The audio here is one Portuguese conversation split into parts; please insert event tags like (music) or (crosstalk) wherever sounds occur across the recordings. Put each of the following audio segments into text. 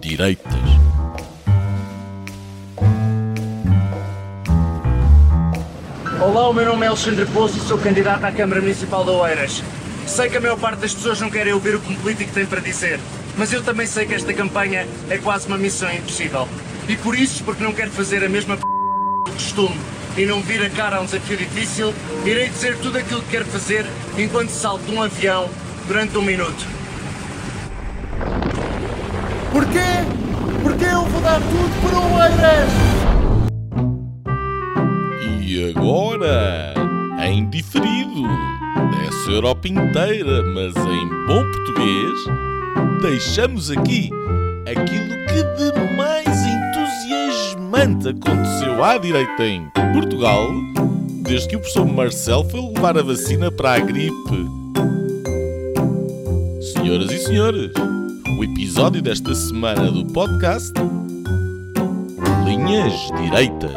Direitas. Olá, o meu nome é Alexandre Pouso e sou candidato à Câmara Municipal de Oeiras. Sei que a maior parte das pessoas não querem ouvir o que um político tem para dizer, mas eu também sei que esta campanha é quase uma missão impossível. E por isso, porque não quero fazer a mesma p... do costume e não vir a cara a um desafio difícil, irei dizer tudo aquilo que quero fazer enquanto salto de um avião durante um minuto. Porquê? Porque eu vou dar tudo para o Oeiras! E agora, em diferido, dessa Europa inteira, mas em bom português, deixamos aqui aquilo que de mais entusiasmante aconteceu à direita em Portugal, desde que o professor Marcel foi levar a vacina para a gripe. Senhoras e senhores, episódio desta semana do podcast Linhas Direitas.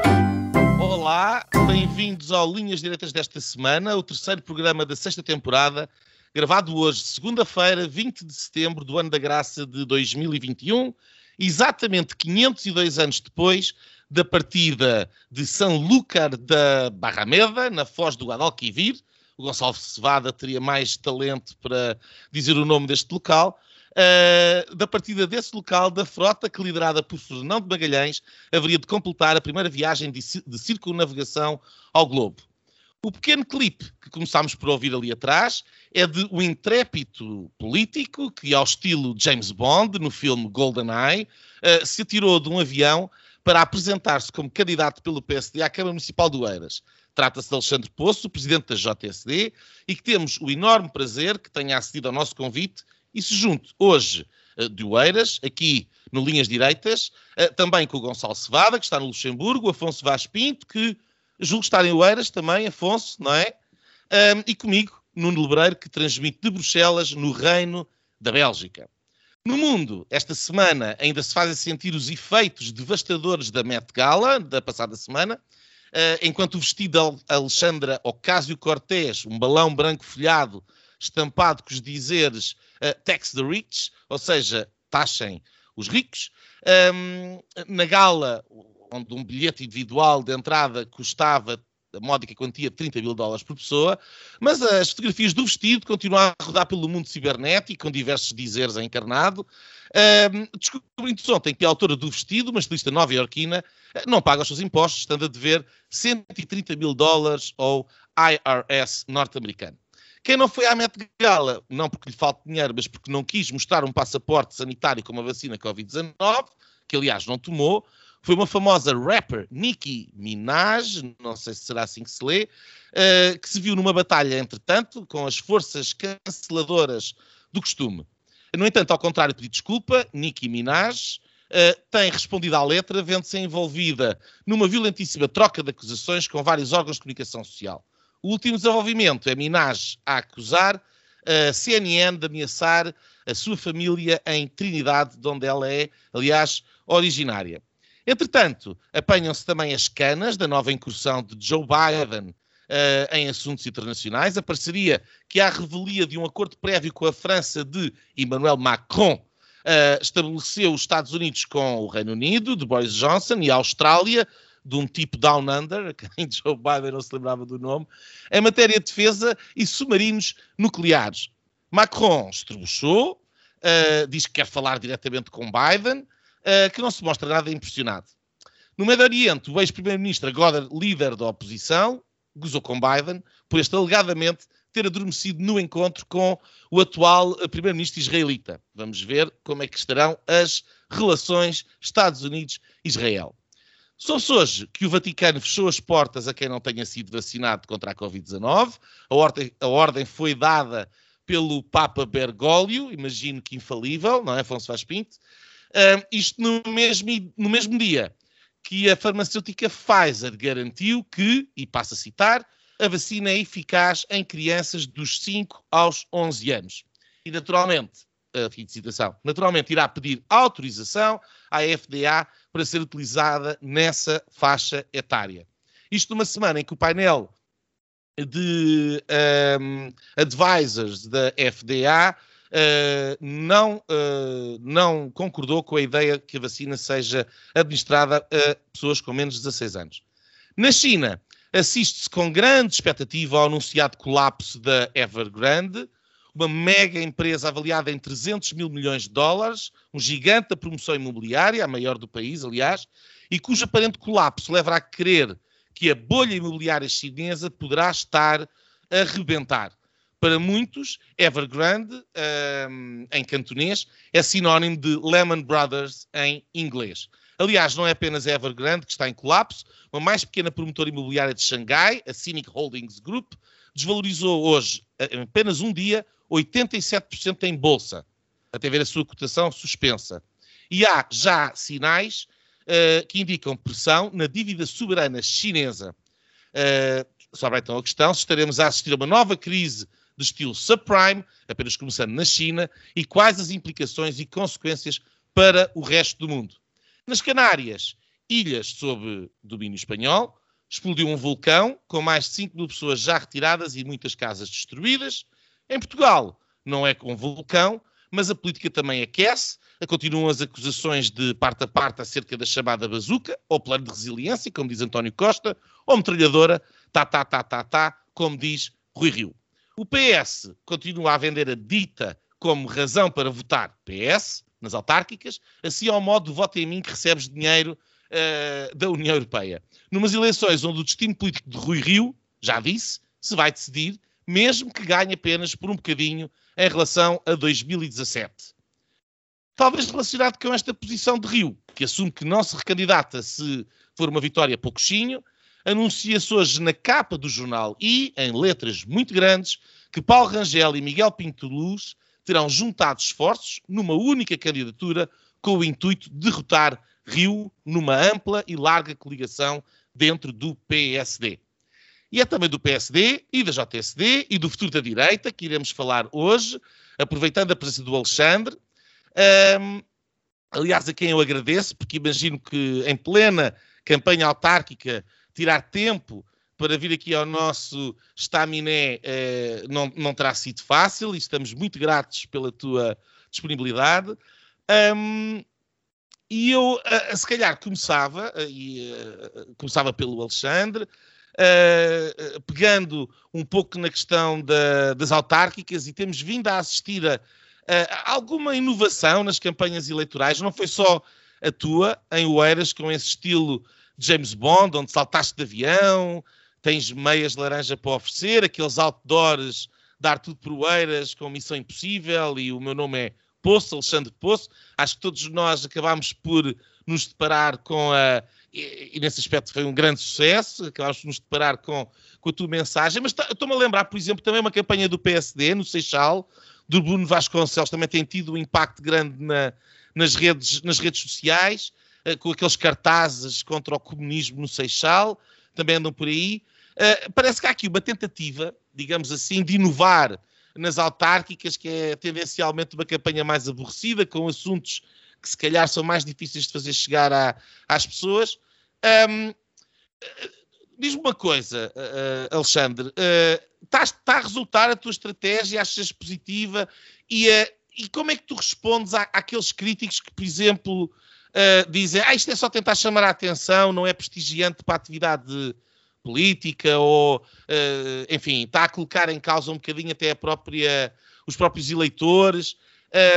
Olá, bem-vindos ao Linhas Diretas desta semana, o terceiro programa da sexta temporada, gravado hoje, segunda-feira, 20 de setembro do ano da graça de 2021, exatamente 502 anos depois da partida de São Lúcar da Barrameda, na foz do Guadalquivir. O Gonçalo Cevada teria mais talento para dizer o nome deste local. Uh, da partida desse local, da frota que, liderada por Fernão de Magalhães, haveria de completar a primeira viagem de, de ao globo. O pequeno clipe que começámos por ouvir ali atrás é de um intrépido político que, ao estilo James Bond, no filme GoldenEye, uh, se atirou de um avião para apresentar-se como candidato pelo PSD à Câmara Municipal do Eiras. Trata-se de Alexandre Poço, presidente da JSD, e que temos o enorme prazer que tenha acedido ao nosso convite e se junte hoje uh, de Oeiras, aqui no Linhas Direitas, uh, também com o Gonçalo Cevada, que está no Luxemburgo, Afonso Vaz Pinto, que julgo estar em Oeiras também, Afonso, não é? E comigo, Nuno Lebreiro, que transmite de Bruxelas, no Reino da Bélgica. No mundo, esta semana ainda se fazem sentir os efeitos devastadores da Met Gala, da passada semana, uh, enquanto o vestido de Alexandra Ocasio-Cortez, um balão branco folhado, estampado com os dizeres uh, Tax the Rich, ou seja, taxem os ricos. Um, na gala, onde um bilhete individual de entrada custava a módica quantia de 30 mil dólares por pessoa, mas as fotografias do vestido continuam a rodar pelo mundo cibernético, com diversos dizeres encarnado. Um, Descobrindo-se ontem que a autora do vestido, uma estilista nova-iorquina, não paga os seus impostos, estando a dever 130 mil dólares ao IRS norte-americano. Quem não foi à Met Gala, não porque lhe falta dinheiro, mas porque não quis mostrar um passaporte sanitário com uma vacina Covid-19, que aliás não tomou, foi uma famosa rapper, Nicki Minaj, não sei se será assim que se lê, uh, que se viu numa batalha, entretanto, com as forças canceladoras do costume. No entanto, ao contrário de pedir desculpa, Nicki Minaj uh, tem respondido à letra, vendo-se envolvida numa violentíssima troca de acusações com vários órgãos de comunicação social. O último desenvolvimento é Minaj a acusar a CNN de ameaçar a sua família em Trinidade, de onde ela é, aliás, originária. Entretanto, apanham-se também as canas da nova incursão de Joe Biden uh, em assuntos internacionais, a parceria que há revelia de um acordo prévio com a França de Emmanuel Macron uh, estabeleceu os Estados Unidos com o Reino Unido, de Boris Johnson, e a Austrália, de um tipo Down Under, (laughs) quem Joe Biden não se lembrava do nome, em matéria de defesa e submarinos nucleares. Macron estrebuchou, uh, diz que quer falar diretamente com Biden, uh, que não se mostra nada impressionado. No Médio Oriente, o ex-primeiro-ministro, agora líder da oposição, gozou com Biden por este alegadamente ter adormecido no encontro com o atual eh, primeiro-ministro israelita. Vamos ver como é que estarão as relações Estados Unidos-Israel. Soube-se hoje que o Vaticano fechou as portas a quem não tenha sido vacinado contra a Covid-19. A ordem, a ordem foi dada pelo Papa Bergoglio, imagino que infalível, não é, Afonso Vaz Pinto? Uh, isto no mesmo, no mesmo dia que a farmacêutica Pfizer garantiu que, e passo a citar, a vacina é eficaz em crianças dos 5 aos 11 anos. E, naturalmente, fim de citação, naturalmente irá pedir autorização à FDA para ser utilizada nessa faixa etária. Isto numa semana em que o painel de um, advisors da FDA uh, não, uh, não concordou com a ideia que a vacina seja administrada a pessoas com menos de 16 anos. Na China, assiste-se com grande expectativa ao anunciado colapso da Evergrande, uma mega empresa avaliada em 300 mil milhões de dólares, um gigante da promoção imobiliária, a maior do país, aliás, e cujo aparente colapso leva a crer que a bolha imobiliária chinesa poderá estar a rebentar. Para muitos, Evergrande, um, em cantonês, é sinónimo de Lehman Brothers em inglês. Aliás, não é apenas Evergrande que está em colapso, uma mais pequena promotora imobiliária de Xangai, a Cynic Holdings Group, desvalorizou hoje, em apenas um dia, 87% em bolsa, até ver a sua cotação suspensa. E há já sinais uh, que indicam pressão na dívida soberana chinesa. Uh, então a questão se estaremos a assistir a uma nova crise de estilo subprime, apenas começando na China, e quais as implicações e consequências para o resto do mundo. Nas Canárias, ilhas sob domínio espanhol, explodiu um vulcão com mais de 5 mil pessoas já retiradas e muitas casas destruídas. Em Portugal, não é com vulcão, mas a política também aquece. Continuam as acusações de parte a parte acerca da chamada bazuca, ou plano de resiliência, como diz António Costa, ou metralhadora, tá, tá, tá, tá, tá, como diz Rui Rio. O PS continua a vender a dita como razão para votar PS nas autárquicas, assim ao modo voto em mim que recebes dinheiro uh, da União Europeia. Numas eleições onde o destino político de Rui Rio, já disse, se vai decidir, mesmo que ganhe apenas por um bocadinho em relação a 2017. Talvez relacionado com esta posição de Rio, que assume que não se recandidata se for uma vitória pouquinho, anuncia-se hoje na capa do jornal e, em letras muito grandes, que Paulo Rangel e Miguel Pinto Luz terão juntado esforços numa única candidatura com o intuito de derrotar Rio numa ampla e larga coligação dentro do PSD. E é também do PSD e da JSD e do futuro da direita que iremos falar hoje, aproveitando a presença do Alexandre. Um, aliás, a quem eu agradeço, porque imagino que em plena campanha autárquica tirar tempo para vir aqui ao nosso estaminé eh, não, não terá sido fácil e estamos muito gratos pela tua disponibilidade. Um, e eu, uh, se calhar, começava, uh, e, uh, começava pelo Alexandre, pegando um pouco na questão da, das autárquicas, e temos vindo a assistir a, a alguma inovação nas campanhas eleitorais, não foi só a tua, em Oeiras, com esse estilo James Bond, onde saltaste de avião, tens meias de laranja para oferecer, aqueles outdoors, dar tudo por Oeiras com Missão Impossível e o meu nome é Poço, Alexandre Poço. Acho que todos nós acabámos por nos deparar com a. E, e nesse aspecto foi um grande sucesso, acabámos por nos deparar com, com a tua mensagem. Mas estou-me a lembrar, por exemplo, também uma campanha do PSD no Seixal, do Bruno Vasconcelos, também tem tido um impacto grande na, nas, redes, nas redes sociais. Eh, com aqueles cartazes contra o comunismo no Seixal, também andam por aí. Uh, parece que há aqui uma tentativa, digamos assim, de inovar nas autárquicas, que é tendencialmente uma campanha mais aborrecida, com assuntos que se calhar são mais difíceis de fazer chegar às pessoas. Um, Diz-me uma coisa, uh, Alexandre, está uh, tá a resultar a tua estratégia, achas positiva? E, uh, e como é que tu respondes à, àqueles críticos que, por exemplo, dizem ah, isto é só tentar chamar a atenção, não é prestigiante para a atividade política ou, enfim, está a colocar em causa um bocadinho até própria, os próprios eleitores.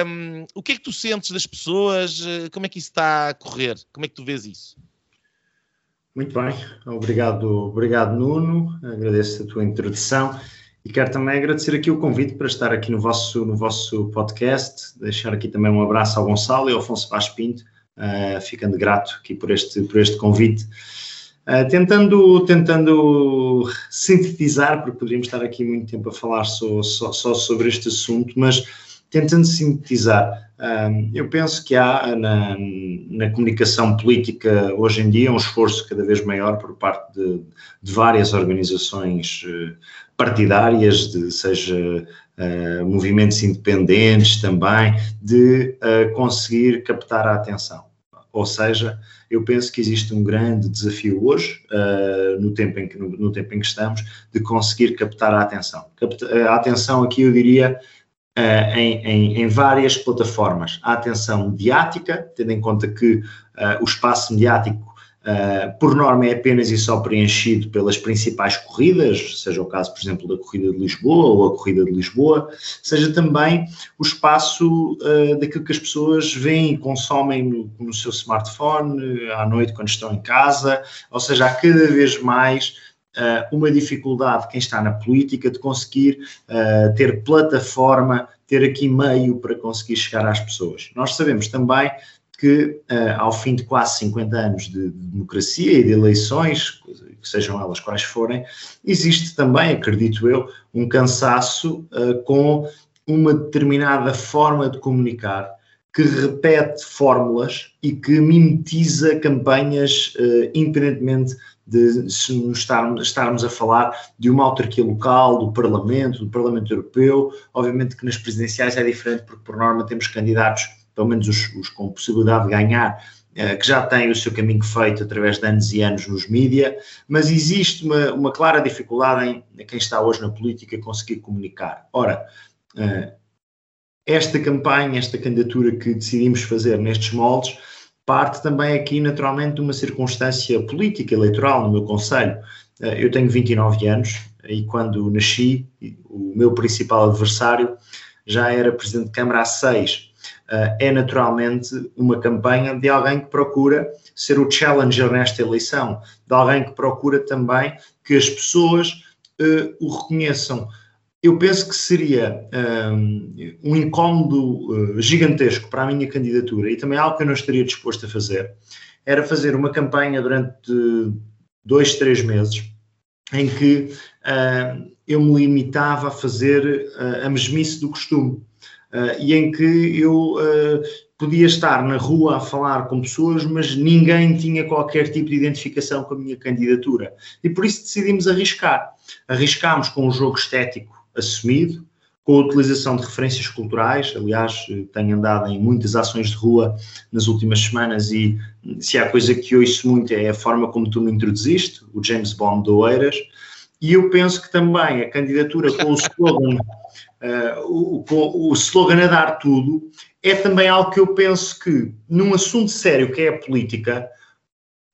Um, o que é que tu sentes das pessoas? Uh, como é que isso está a correr? Como é que tu vês isso? Muito bem, obrigado, obrigado Nuno, agradeço a tua introdução e quero também agradecer aqui o convite para estar aqui no vosso, no vosso podcast, deixar aqui também um abraço ao Gonçalo e ao Afonso Vaz Pinto, uh, ficando grato aqui por este, por este convite. Uh, tentando, tentando sintetizar, porque poderíamos estar aqui muito tempo a falar só, só, só sobre este assunto, mas tentando sintetizar, um, eu penso que há na, na, comunicação política hoje em dia um esforço cada vez maior por parte de, de várias organizações eh, partidárias, de, seja uh, movimentos independentes também, de uh, conseguir captar a atenção. Ou seja, eu penso que existe um grande desafio hoje, uh, no, tempo em que, no, no, tempo em que estamos, de conseguir captar a atenção. Capta a atenção aqui, eu diria, uh, em, em, em, várias plataformas. A atenção mediática, tendo em conta que uh, o espaço mediático Uh, por norma é apenas e só preenchido pelas principais corridas, seja o caso, por exemplo, da corrida de Lisboa ou a corrida de Lisboa, seja também o espaço daquilo que as pessoas veem e consomem no, no, seu smartphone, à noite quando estão em casa, ou seja, há cada vez mais uma dificuldade quem está na política de conseguir ter plataforma, ter aqui meio para conseguir chegar às pessoas. Nós sabemos também que, uh, ao fim de quase 50 anos de, de, democracia e de eleições, sejam elas quais forem, existe também, acredito eu, um cansaço com uma determinada forma de comunicar que repete fórmulas e que mimetiza campanhas, independentemente de se estarmos, a falar de uma autarquia local, do Parlamento, do Parlamento Europeu. Obviamente que nas presidenciais é diferente, porque por norma temos candidatos pelo menos os, os com possibilidade de ganhar, uh, que já têm o seu caminho feito através de anos e anos nos mídia, mas existe uma, uma clara dificuldade em quem está hoje na política conseguir comunicar. Ora, uh, esta campanha, esta candidatura que decidimos fazer nestes moldes, parte também aqui naturalmente de uma circunstância política, eleitoral no meu conselho. Uh, eu tenho 29 anos e quando nasci, o meu principal adversário já era presidente de Câmara há seis uh, é naturalmente uma campanha de alguém que procura ser o challenger nesta eleição, de alguém que procura também que as pessoas uh, o reconheçam. Eu penso que seria um, um incómodo uh, gigantesco para a minha candidatura e também algo que eu não estaria disposto a fazer, era fazer uma campanha durante dois, três meses em que uh, eu me limitava a fazer uh, a mesmice do costume uh, e em que eu podia estar na rua a falar com pessoas, mas ninguém tinha qualquer tipo de identificação com a minha candidatura. E por isso decidimos arriscar. Arriscámos com um jogo estético assumido, com a utilização de referências culturais. Aliás, tenho andado em muitas ações de rua nas últimas semanas e se há coisa que ouço muito é a forma como tu me introduziste, o James Bond do Oeiras. E eu penso que também a candidatura com o slogan uh, (laughs) o, o slogan a dar tudo, é também algo que eu penso que, num assunto sério que é a política,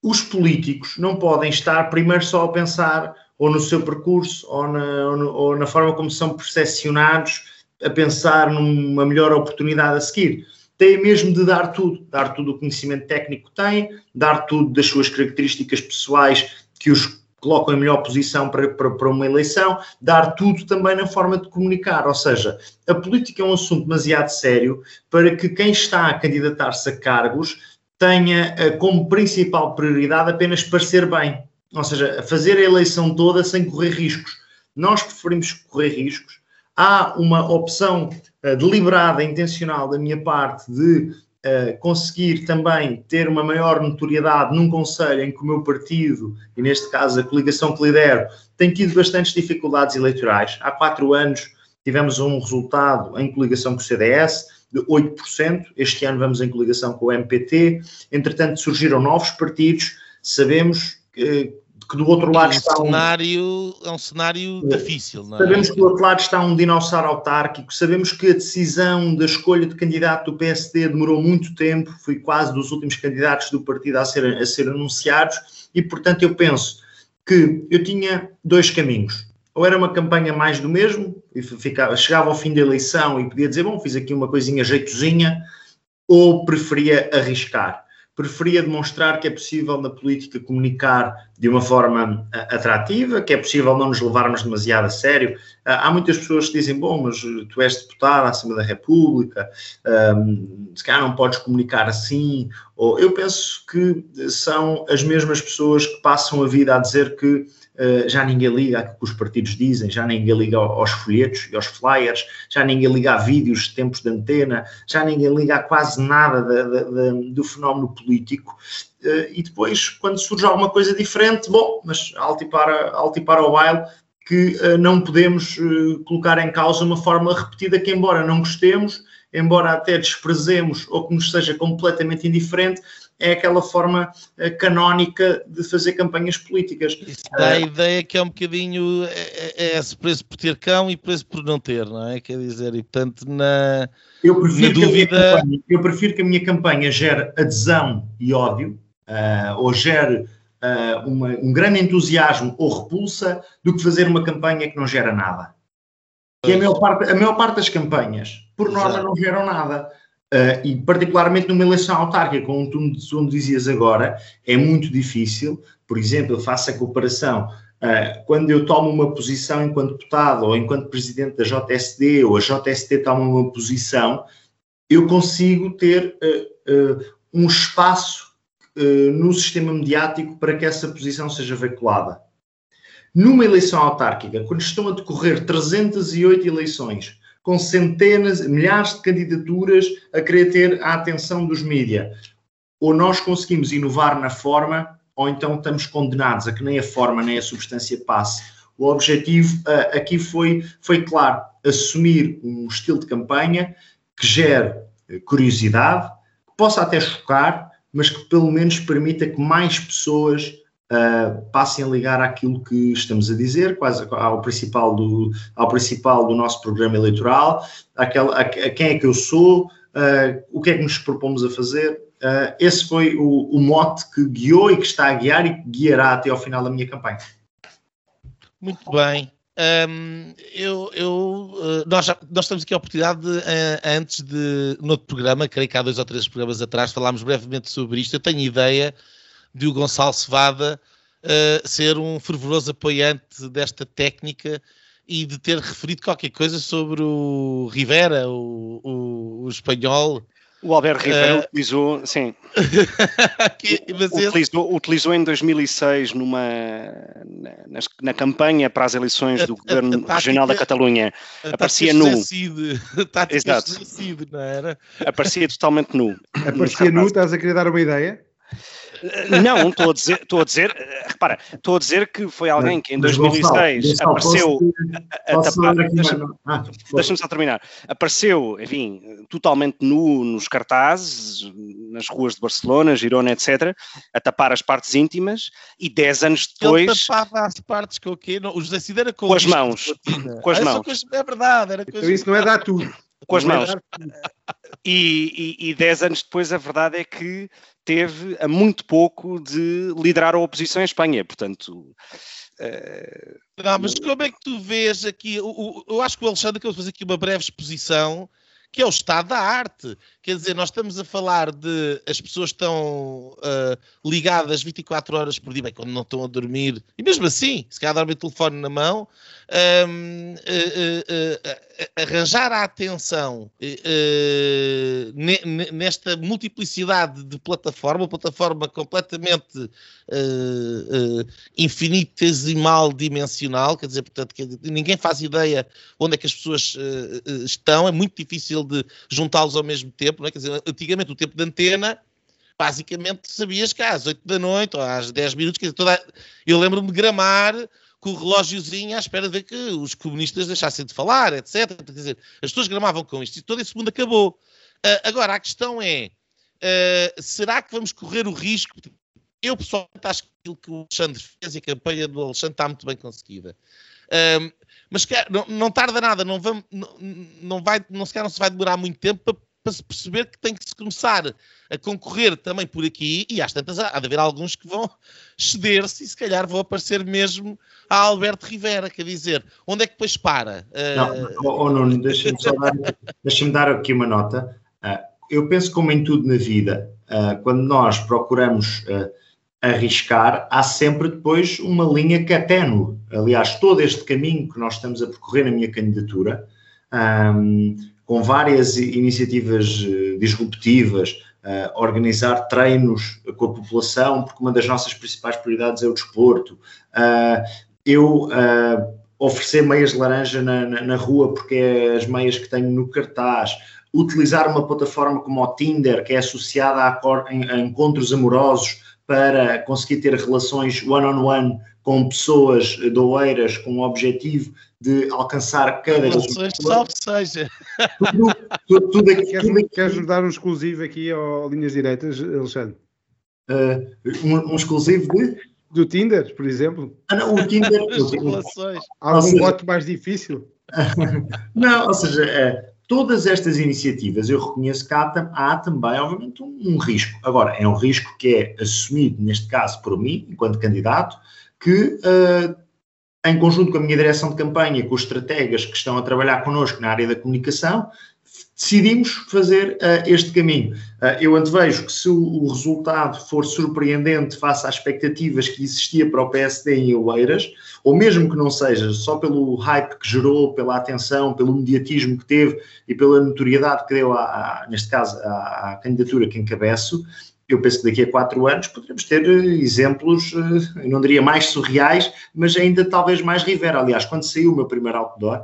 os políticos não podem estar primeiro só a pensar ou no seu percurso ou na, ou, no, ou na forma como são percepcionados, a pensar numa melhor oportunidade a seguir. Têm mesmo de dar tudo, dar tudo o conhecimento técnico que têm, dar tudo das suas características pessoais que os colocam em melhor posição para, para, para, uma eleição, dar tudo também na forma de comunicar. Ou seja, a política é um assunto demasiado sério para que quem está a candidatar-se a cargos tenha eh, como principal prioridade apenas parecer bem. Ou seja, fazer a eleição toda sem correr riscos. Nós preferimos correr riscos. Há uma opção uh, deliberada, intencional da minha parte de uh, conseguir também ter uma maior notoriedade num conselho em que o meu partido, e neste caso a coligação que lidero, tem tido bastantes dificuldades eleitorais. Há quatro anos tivemos um resultado em coligação com o CDS de 8%, este ano vamos em coligação com o MPT, entretanto surgiram novos partidos, sabemos que que do outro lado é um está um cenário, é um cenário é. difícil, não é? Sabemos que do outro lado está um dinossauro autárquico, sabemos que a decisão da escolha de candidato do PSD demorou muito tempo, foi quase dos últimos candidatos do partido a ser, a ser anunciados, e portanto eu penso que eu tinha dois caminhos. Ou era uma campanha mais do mesmo, e ficava, chegava ao fim da eleição e podia dizer, bom, fiz aqui uma coisinha jeitozinha, ou preferia arriscar preferia demonstrar que é possível na política comunicar de uma forma eh, atrativa, que é possível não nos levarmos demasiado a sério. Eh, há muitas pessoas que dizem, bom, mas tu és deputado acima da República, um, ehm, se calhar não podes comunicar assim. Ou eu penso que são as mesmas pessoas que passam a vida a dizer que já ninguém liga ao que os partidos dizem, já ninguém liga aos folhetos e aos flyers, já ninguém liga a vídeos de tempos de antena, já ninguém liga a quase nada de, de, de, do fenómeno político. Uh, e depois, quando surge alguma coisa diferente, bom, mas alto e para, alto e para o baile, que uh, não podemos colocar em causa uma fórmula repetida que, embora não gostemos, embora até desprezemos ou que nos seja completamente indiferente, é aquela forma uh, canónica de fazer campanhas políticas. Isso dá a ideia que é um bocadinho é, é, é preço por ter cão e preço por não ter, não é? Quer dizer, e portanto, na, eu prefiro na dúvida. Campanha, eu prefiro que a minha campanha gere adesão e ódio, ou gere uma, um grande entusiasmo ou repulsa, do que fazer uma campanha que não gera nada. Que a maior parte, a maior parte das campanhas, por norma, Exato. não geram nada. Uh, e particularmente numa eleição autárquica, como tu, me dizias agora, é muito difícil. Por exemplo, eu faço a comparação. Uh, quando eu tomo uma posição enquanto deputado ou enquanto presidente da JSD, ou a JSD toma uma posição, eu consigo ter uh, um espaço no sistema mediático para que essa posição seja veiculada. Numa eleição autárquica, quando estão a decorrer 308 eleições, com centenas, milhares de candidaturas a querer ter a atenção dos mídias, ou nós conseguimos inovar na forma, ou então estamos condenados a que nem a forma nem a substância passe. O objetivo uh, aqui foi, foi claro, assumir um estilo de campanha que gere curiosidade, que possa até chocar, mas que pelo menos permita que mais pessoas uh, passem a ligar àquilo que estamos a dizer, quase ao principal do, ao principal do nosso programa eleitoral, àquela, a, a quem é que eu sou, uh, o que é que nos propomos a fazer. Uh, esse foi o, o mote que guiou e que está a guiar e que guiará até ao final da minha campanha. Muito bem. Um, eu, eu, nós, já, nós temos aqui a oportunidade, de, antes de, no outro programa, creio que há dois ou três programas atrás, falámos brevemente sobre isto. Eu tenho ideia de o Gonçalo Cevada uh, ser um fervoroso apoiante desta técnica e de ter referido qualquer coisa sobre o Rivera, o, o, o espanhol. O Alberto Rivera uh, utilizou, sim, (laughs) que, utilizou, utilizou, em 2006 numa, na, na, campanha para as eleições do a, governo a, a tática, regional da Catalunha. Aparecia nu. (laughs) Exato. não era? Aparecia totalmente nu. Aparecia nu, estás a querer dar uma ideia? Não, estou a dizer, estou a dizer, repara, estou a dizer que foi alguém que em 2006 apareceu a, a tapar, deixa-me ah, deixa só terminar, apareceu, enfim, totalmente nu nos cartazes, nas ruas de Barcelona, Girona, etc., a tapar as partes íntimas e 10 anos depois... Ele tapava as partes com o quê? o José Cid era com, com as mãos, com as mãos. Coisa, é verdade, era coisa... Então isso não é dar tudo. Com as mãos. E, e, e dez anos depois a verdade é que teve a muito pouco de liderar a oposição em Espanha. Portanto. Uh... Não, mas como é que tu vês aqui? Eu, eu acho que o Alexandre quer fazer aqui uma breve exposição que é o estado da arte. Quer dizer, nós estamos a falar de as pessoas estão uh, ligadas 24 horas por dia, bem, quando não estão a dormir, e mesmo assim, se calhar dormem o telefone na mão, um, uh, uh, arranjar a atenção nesta multiplicidade de plataforma, plataforma completamente infinitesimal dimensional, quer dizer, portanto, ninguém faz ideia onde é que as pessoas estão, é muito difícil de juntá-los ao mesmo tempo, não é? quer dizer, antigamente o tempo de antena basicamente sabias que às 8 da noite ou às 10 minutos, quer dizer, toda... eu lembro-me de gramar com o relógiozinho à espera de que os comunistas deixassem de falar, etc. Quer dizer, as pessoas gramavam com isto e todo esse mundo acabou. Uh, agora, a questão é, uh, será que vamos correr o risco? Eu, pessoalmente, acho que aquilo que o Alexandre fez e a campanha do Alexandre está muito bem conseguida. Uh, mas não, não, tarda nada, não, vamos, não, não, vai, não, se, não se vai demorar muito tempo para, para se perceber que tem que se começar a concorrer também por aqui e às tantas há de haver alguns que vão ceder-se e se calhar vão aparecer mesmo a Alberto Rivera, quer dizer, onde é que depois para? Não, uh... deixa-me só dar, deixa dar aqui uma nota. Uh, eu penso como em tudo na vida, uh, quando nós procuramos arriscar, há sempre depois uma linha que é ténue. Aliás, todo este caminho que nós estamos a percorrer na minha candidatura, um, com várias iniciativas disruptivas, uh, organizar treinos com a população, porque uma das nossas principais prioridades é o desporto. Eu oferecer meias de laranja na, na, na, rua, porque é as meias que tenho no cartaz. Utilizar uma plataforma como o Tinder, que é associada a, a encontros amorosos para conseguir ter relações one-on-one -on -one com pessoas doeiras com o objetivo de alcançar cada vez mais. Salve seja. Tudo, tudo, tudo, aqui, queres, tudo aqui. Queres dar um exclusivo aqui ao Linhas Direitas, Alexandre? uh, um, um, exclusivo de. Do Tinder, por exemplo. Ah, não, o Tinder. (laughs) Algum voto mais difícil? (laughs) não, ou seja, é, todas estas iniciativas eu reconheço que há, há também, obviamente, um, um, risco. Agora, é um risco que é assumido, neste caso, por mim, enquanto candidato, que. Uh, em conjunto com a minha direção de campanha, com os estrategas que estão a trabalhar connosco na área da comunicação, decidimos fazer uh, este caminho. Uh, eu antevejo que se o, o, resultado for surpreendente face às expectativas que existia para o PSD em Oeiras, ou mesmo que não seja, só pelo hype que gerou, pela atenção, pelo mediatismo que teve e pela notoriedade que deu, a, a neste caso, à, à candidatura que encabeço, eu penso que daqui a quatro anos poderemos ter eh, exemplos, eu não diria mais surreais, mas ainda talvez mais rivera. Aliás, quando saiu o meu primeiro outdoor,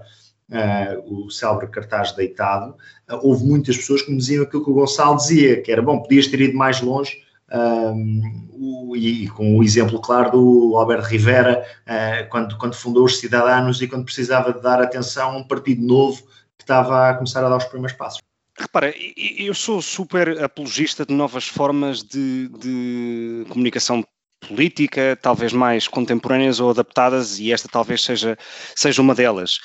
uh, o célebre cartaz deitado, uh, houve muitas pessoas que me diziam aquilo que o Gonçalo dizia, que era, bom, podias ter ido mais longe, um, o, e, com o exemplo claro do Alberto Rivera, uh, quando, quando fundou os Cidadanos e quando precisava de dar atenção a um partido novo que estava a começar a dar os primeiros passos. Repara, eu sou super apologista de novas formas de, de comunicação política, talvez mais contemporâneas ou adaptadas, e esta talvez seja, seja uma delas.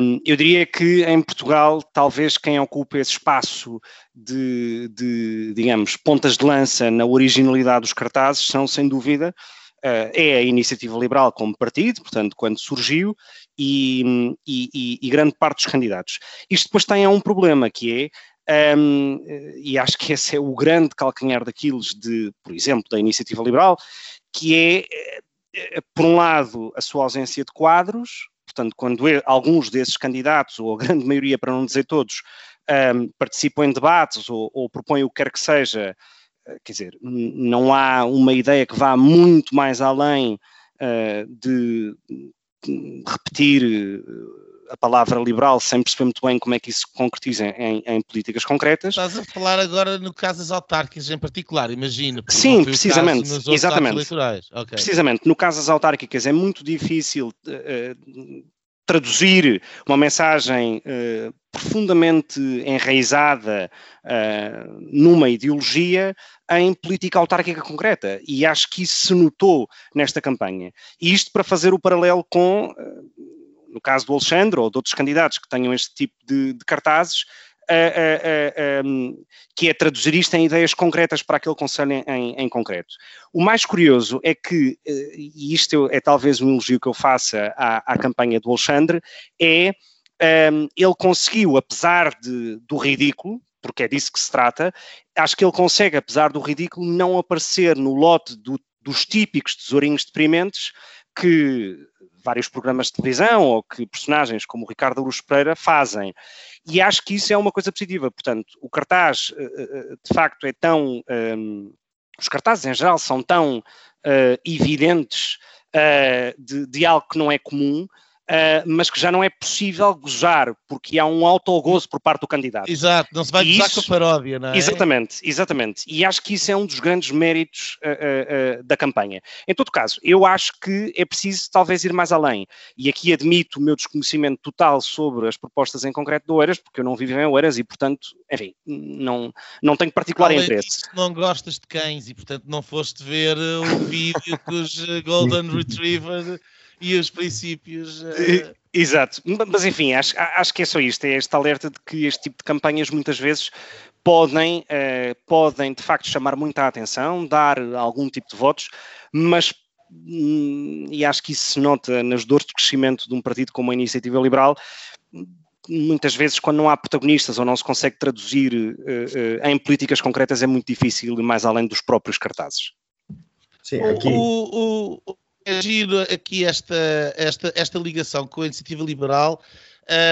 Um, eu diria que em Portugal, talvez quem ocupa esse espaço de, de, digamos, pontas de lança na originalidade dos cartazes são, sem dúvida, uh, é a Iniciativa Liberal como partido, portanto, quando surgiu, e, e, e, grande parte dos candidatos. Isto depois tem um problema, que é um, e acho que esse é o grande calcanhar daqueles de, por exemplo, da iniciativa liberal, que é, eh, por um lado, a sua ausência de quadros, portanto, quando alguns desses candidatos, ou a grande maioria, para não dizer todos, um, participam em debates ou, ou propõem o que quer que seja, eh, quer dizer, não há uma ideia que vá muito mais além uh, de repetir a palavra liberal sem perceber muito bem como é que isso se concretiza em, em, políticas concretas. Estás a falar agora no caso das autárquicas em particular, imagino. Sim, precisamente, exatamente. Okay. Precisamente, no caso das autárquicas é muito difícil uh, traduzir uma mensagem uh, profundamente enraizada uh, numa ideologia em política autárquica concreta. E acho que isso se notou nesta campanha. E isto para fazer o paralelo com no caso do Alexandre ou de outros candidatos que tenham este tipo de, de cartazes, uh, uh, um, que é traduzir isto em ideias concretas para aquele conselho em, em concreto. O mais curioso é que, uh, e isto é talvez um elogio que eu faça à, à campanha do Alexandre, é um, ele conseguiu, apesar de, do ridículo, porque é disso que se trata, acho que ele consegue, apesar do ridículo, não aparecer no lote do, dos típicos tesourinhos deprimentes que vários programas de televisão ou que personagens como o Ricardo Aruz Pereira fazem. E acho que isso é uma coisa positiva. Portanto, o cartaz, eh, eh, de facto, é tão. Um, os cartazes em geral são tão uh, evidentes uh, de, de, algo que não é comum uh, mas que já não é possível gozar, porque há um autogozo por parte do candidato. Exato, não se vai gozar com a paródia, não é? Exatamente, exatamente. E acho que isso é um dos grandes méritos uh, uh, da campanha. Em todo caso, eu acho que é preciso talvez ir mais além. E aqui admito o meu desconhecimento total sobre as propostas em concreto do Oeiras, porque eu não vivo em Oeiras e, portanto, enfim, não, não tenho particular Além interesse. Disso, não gostas de cães e, portanto, não foste ver o vídeo com os Golden (laughs) Retriever e os princípios. Uh... Exato, mas enfim, acho, acho que é só isto, é este alerta de que este tipo de campanhas muitas vezes podem, uh, podem de facto chamar muita atenção, dar algum tipo de votos, mas hum, e acho que isso se nota nas dores de crescimento de um partido como a Iniciativa Liberal, muitas vezes quando não há protagonistas ou não se consegue traduzir uh, uh, em políticas concretas é muito difícil ir mais além dos próprios cartazes. Sim, aqui... o, o, é giro aqui esta, esta, esta ligação com a iniciativa liberal,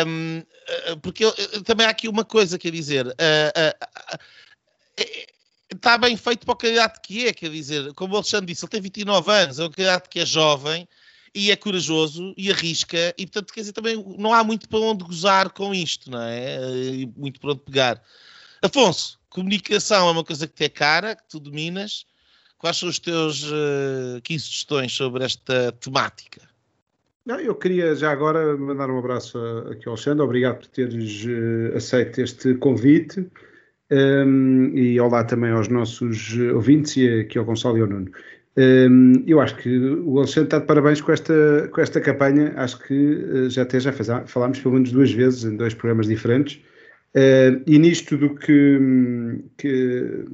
um, eh, porque também há aqui uma coisa quer dizer. Uh, uh, uh, está bem feito para o candidato que é, quer dizer, como o Alexandre disse, ele tem 29 anos, é um candidato que é jovem e é corajoso e arrisca, e portanto, quer dizer, também não há muito para onde gozar com isto, não é? E muito para onde pegar. Afonso, comunicação é uma coisa que te é cara, que tu dominas. Quais são os teus uh, 15 sugestões sobre esta temática? Não, eu queria já agora mandar um abraço aqui ao Alexandre. Obrigado por teres uh, aceito este convite. Um, e olá também aos nossos ouvintes e aqui ao Gonçalo e ao Nuno. Um, eu acho que o Alexandre está de parabéns com esta, com esta campanha. Acho que uh, já até já faz, falámos pelo menos duas vezes em dois programas diferentes. Uh, e nisto do que, que,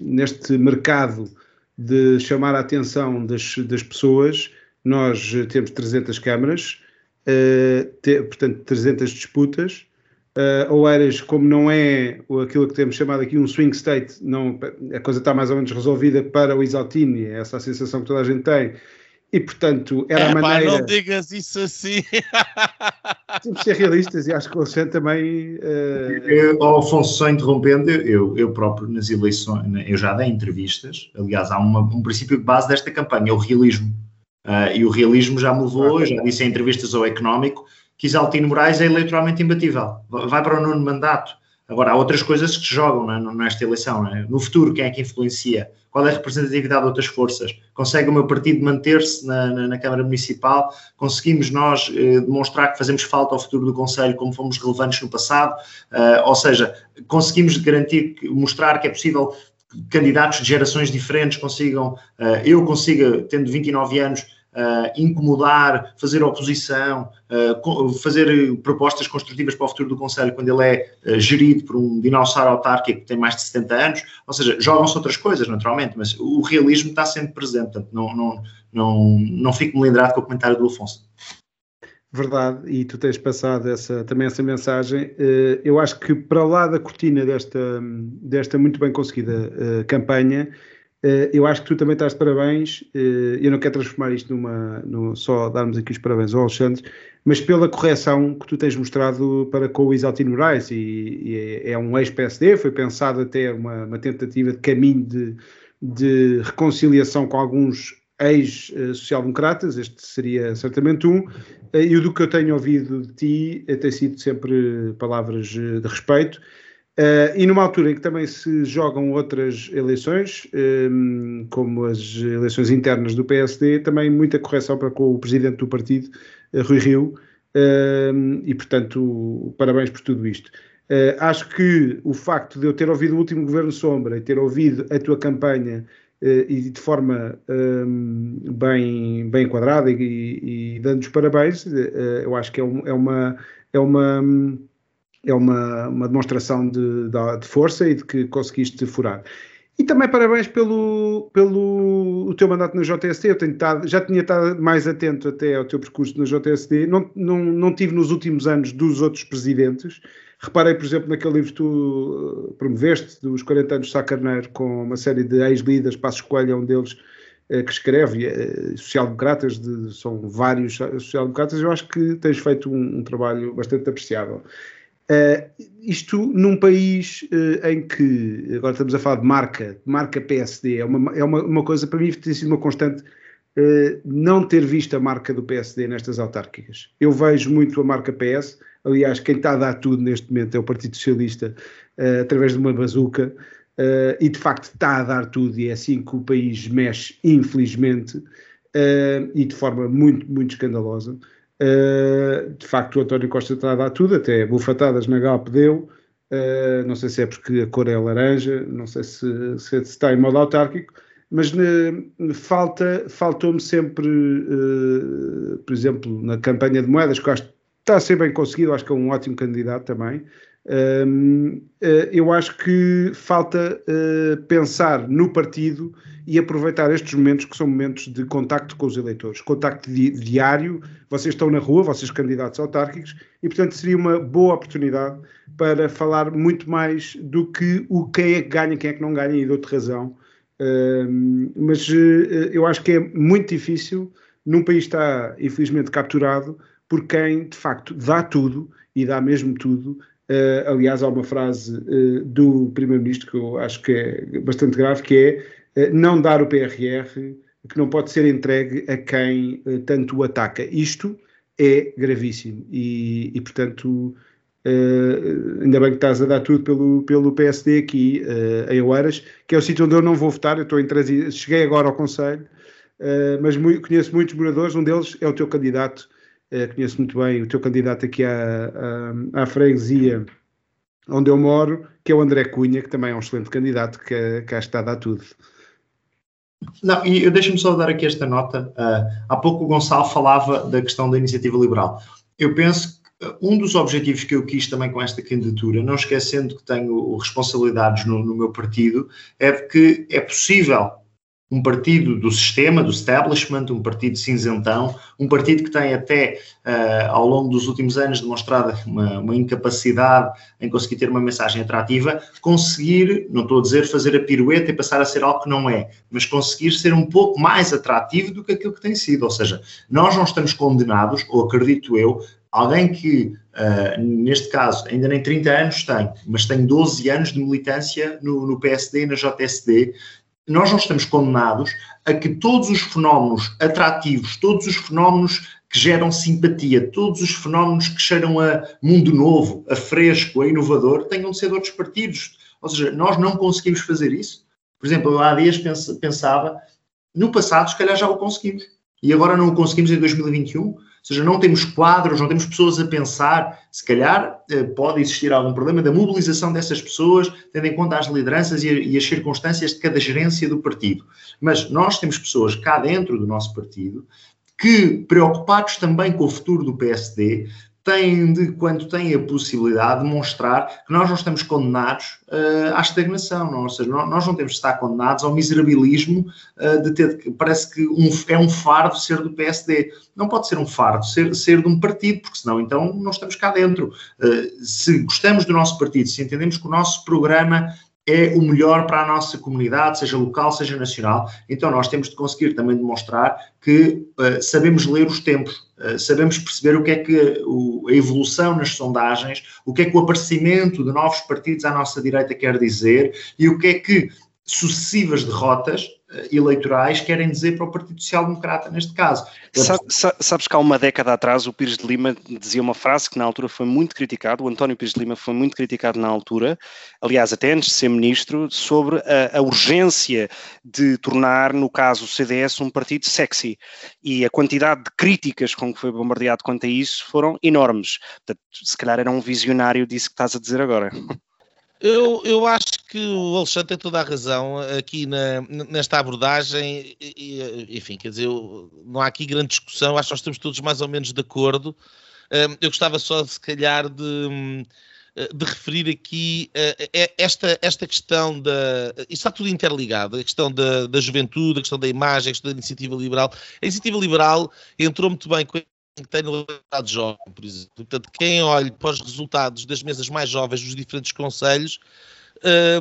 neste mercado de chamar a atenção das, das pessoas, nós temos 300 câmaras, uh, te, portanto 300 disputas, Uh, Oeiras, como não é aquilo que temos chamado aqui um swing state, não, a coisa está mais ou menos resolvida para o Isaltini, é essa a sensação que toda a gente tem. E, portanto, era é, a maneira... Pá, não digas isso assim. (laughs) Temos de ser realistas e acho que o Alexandre também... Uh... Eu, Alfonso, só interrompendo, eu, eu próprio nas eleições, eu já dei entrevistas, aliás, há uma, um princípio de base desta campanha, é o realismo. Uh, e o realismo já me levou, já disse em entrevistas ao Económico, que Isaltino Moraes é eleitoralmente imbatível. Vai para o nono mandato. Agora, há outras coisas que se jogam é? nesta eleição. É? No futuro, quem é que influencia? Qual é a representatividade de outras forças? Consegue o meu partido manter-se na, na, na, Câmara Municipal? Conseguimos nós eh, demonstrar que fazemos falta ao futuro do Conselho como fomos relevantes no passado? Uh, ou seja, conseguimos garantir, mostrar que é possível candidatos de gerações diferentes consigam, uh, eu consiga, tendo 29 anos, uh, incomodar, fazer oposição, uh, fazer propostas construtivas para o futuro do Conselho quando ele é uh, gerido por um dinossauro autárquico que tem mais de 70 anos, ou seja, jogam-se outras coisas, naturalmente, mas o realismo está sempre presente, portanto, não, não, não, não fico melindrado com o comentário do Afonso. Verdade, e tu tens passado essa, também essa mensagem. Eu acho que para lá da cortina desta, desta muito bem conseguida campanha, eu acho que tu também estás de parabéns. Uh, eu não quero transformar isto numa. Só darmos aqui os parabéns ao Alexandre, mas pela correção que tu tens mostrado para com o Isaltino Moraes. E, e é, é, um ex-PSD, foi pensado até uma, uma tentativa de caminho de, de reconciliação com alguns ex-social-democratas. Este seria certamente um. Uh, e o do que eu tenho ouvido de ti tem sido sempre palavras de respeito. Uh, e numa altura em que também se jogam outras eleições, um, como as eleições internas do PSD, também muita correção para com o presidente do partido, uh, Rui Rio, uh, e portanto, parabéns por tudo isto. Eh, acho que o facto de eu ter ouvido o último Governo Sombra e ter ouvido a tua campanha e de forma um, bem, bem enquadrada e, e dando-nos parabéns, eu acho que é, um, é uma. É uma é uma, uma demonstração de, de, de, força e de que conseguiste furar. E também parabéns pelo, pelo o teu mandato na JSD. Eu estado, já tinha estado mais atento até ao teu percurso na JSD. Não, não, não tive nos últimos anos dos outros presidentes. Reparei, por exemplo, naquele livro que tu uh, promoveste, dos 40 anos de Sá Carneiro, com uma série de ex-líderes, Passos Coelho é um deles, uh, que escreve, uh, social-democratas, são vários social-democratas. Eu acho que tens feito um, um trabalho bastante apreciável. Uh, isto num país uh, em que, agora estamos a falar de marca, marca PSD, é uma, é uma, uma coisa, para mim tem sido uma constante uh, não ter visto a marca do PSD nestas autárquicas. Eu vejo muito a marca PS, aliás, quem está a dar tudo neste momento é o Partido Socialista, através de uma bazuca, e de facto está a dar tudo, e é assim que o país mexe, infelizmente, e de forma muito, muito escandalosa. Uh, de facto, o António Costa está a dar tudo, até bufatadas na Galp deu. Uh, não sei se é porque a cor é laranja, não sei se, se está em modo autárquico, mas falta, faltou-me sempre, uh, por exemplo, na campanha de moedas, que acho que está a ser bem conseguido, acho que é um ótimo candidato também. Eu acho que falta pensar no partido e aproveitar estes momentos que são momentos de contacto com os eleitores, contacto di diário. Vocês estão na rua, vocês candidatos autárquicos, e portanto seria uma boa oportunidade para falar muito mais do que o quem é que ganha, quem é que não ganha, e de outra razão. Uh, mas uh, eu acho que é muito difícil num país que está infelizmente capturado por quem de facto dá tudo e dá mesmo tudo. Uh, aliás, há uma frase eh, do Primeiro-Ministro que eu acho que é bastante grave, que é eh, não dar o PRR que não pode ser entregue a quem uh, tanto o ataca. Isto é gravíssimo e, e portanto, uh, ainda bem que estás a dar tudo pelo, pelo PSD aqui uh, em Oeiras, que é o sítio onde eu não vou votar, eu estou em cheguei agora ao Conselho, mas muito, conheço muitos moradores, um deles é o teu candidato, conheço muito bem o teu candidato aqui à, à, à freguesia onde eu moro, que é o André Cunha, que também é um excelente candidato, que cá está a dar tudo. Não, e deixa-me só dar aqui esta nota. Uh, há pouco o Gonçalo falava da questão da iniciativa liberal. Eu penso que um dos objetivos que eu quis também com esta candidatura, não esquecendo que tenho responsabilidades no, no meu partido, é que é possível um partido do sistema, do establishment, um partido cinzentão, um partido que tem até, uh, ao longo dos últimos anos, demonstrado uma, uma, incapacidade em conseguir ter uma mensagem atrativa, conseguir, não estou a dizer fazer a pirueta e passar a ser algo que não é, mas conseguir ser um pouco mais atrativo do que aquilo que tem sido. Ou seja, nós não estamos condenados, ou acredito eu, alguém que, uh, neste caso, ainda nem 30 anos tem, mas tem 12 anos de militância no, no PSD e na JSD, nós não estamos condenados a que todos os fenómenos atrativos, todos os fenómenos que geram simpatia, todos os fenómenos que cheiram a mundo novo, a fresco, a inovador, tenham de ser de outros partidos. Ou seja, nós não conseguimos fazer isso. Por exemplo, eu há dias pensava, no passado, se calhar já o conseguimos. E agora não o conseguimos em 2021 seja, não temos quadros, não temos pessoas a pensar, se calhar eh, pode existir algum problema da mobilização dessas pessoas, tendo em conta as lideranças e as circunstâncias de cada gerência do partido. Mas nós temos pessoas cá dentro do nosso partido que, preocupados também com o futuro do PSD, têm de, quando têm a possibilidade, de mostrar que nós não estamos condenados uh, à estagnação, não? ou seja, nós não temos de estar condenados ao miserabilismo uh, de ter, parece que um, é um fardo ser do PSD. Não pode ser um fardo ser, ser de um partido, porque senão então não estamos cá dentro. Uh, se gostamos do nosso partido, se entendemos que o nosso programa é o melhor para a nossa comunidade, seja local, seja nacional. Então nós temos de conseguir também demonstrar que uh, sabemos ler os tempos, sabemos perceber o que é que a evolução nas sondagens, o que é que o aparecimento de novos partidos à nossa direita quer dizer e o que é que sucessivas derrotas eh, eleitorais querem dizer para o Partido Social Democrata, neste caso. sabes que há uma década atrás o Pires de Lima dizia uma frase que na altura foi muito criticado, o António Pires de Lima foi muito criticado na altura, aliás, até antes de ser ministro, sobre a, a urgência de tornar, no caso, o CDS um partido sexy. E a quantidade de críticas com que foi bombardeado quanto a isso foram enormes. Portanto, se calhar era um visionário disso que estás a dizer agora. Eu, eu acho que o Alexandre tem toda a razão aqui na, nesta abordagem, e, enfim, quer dizer, não há aqui grande discussão, acho que nós estamos todos mais ou menos de acordo. Eu gostava só, se calhar, de, de referir aqui esta, esta questão da. Isto está tudo interligado, a questão da, da juventude, a questão da imagem, a questão da iniciativa liberal. A iniciativa liberal entrou muito bem com que tem eleitorado jovem, por exemplo. Portanto, quem olha para os resultados das mesas mais jovens dos diferentes conselhos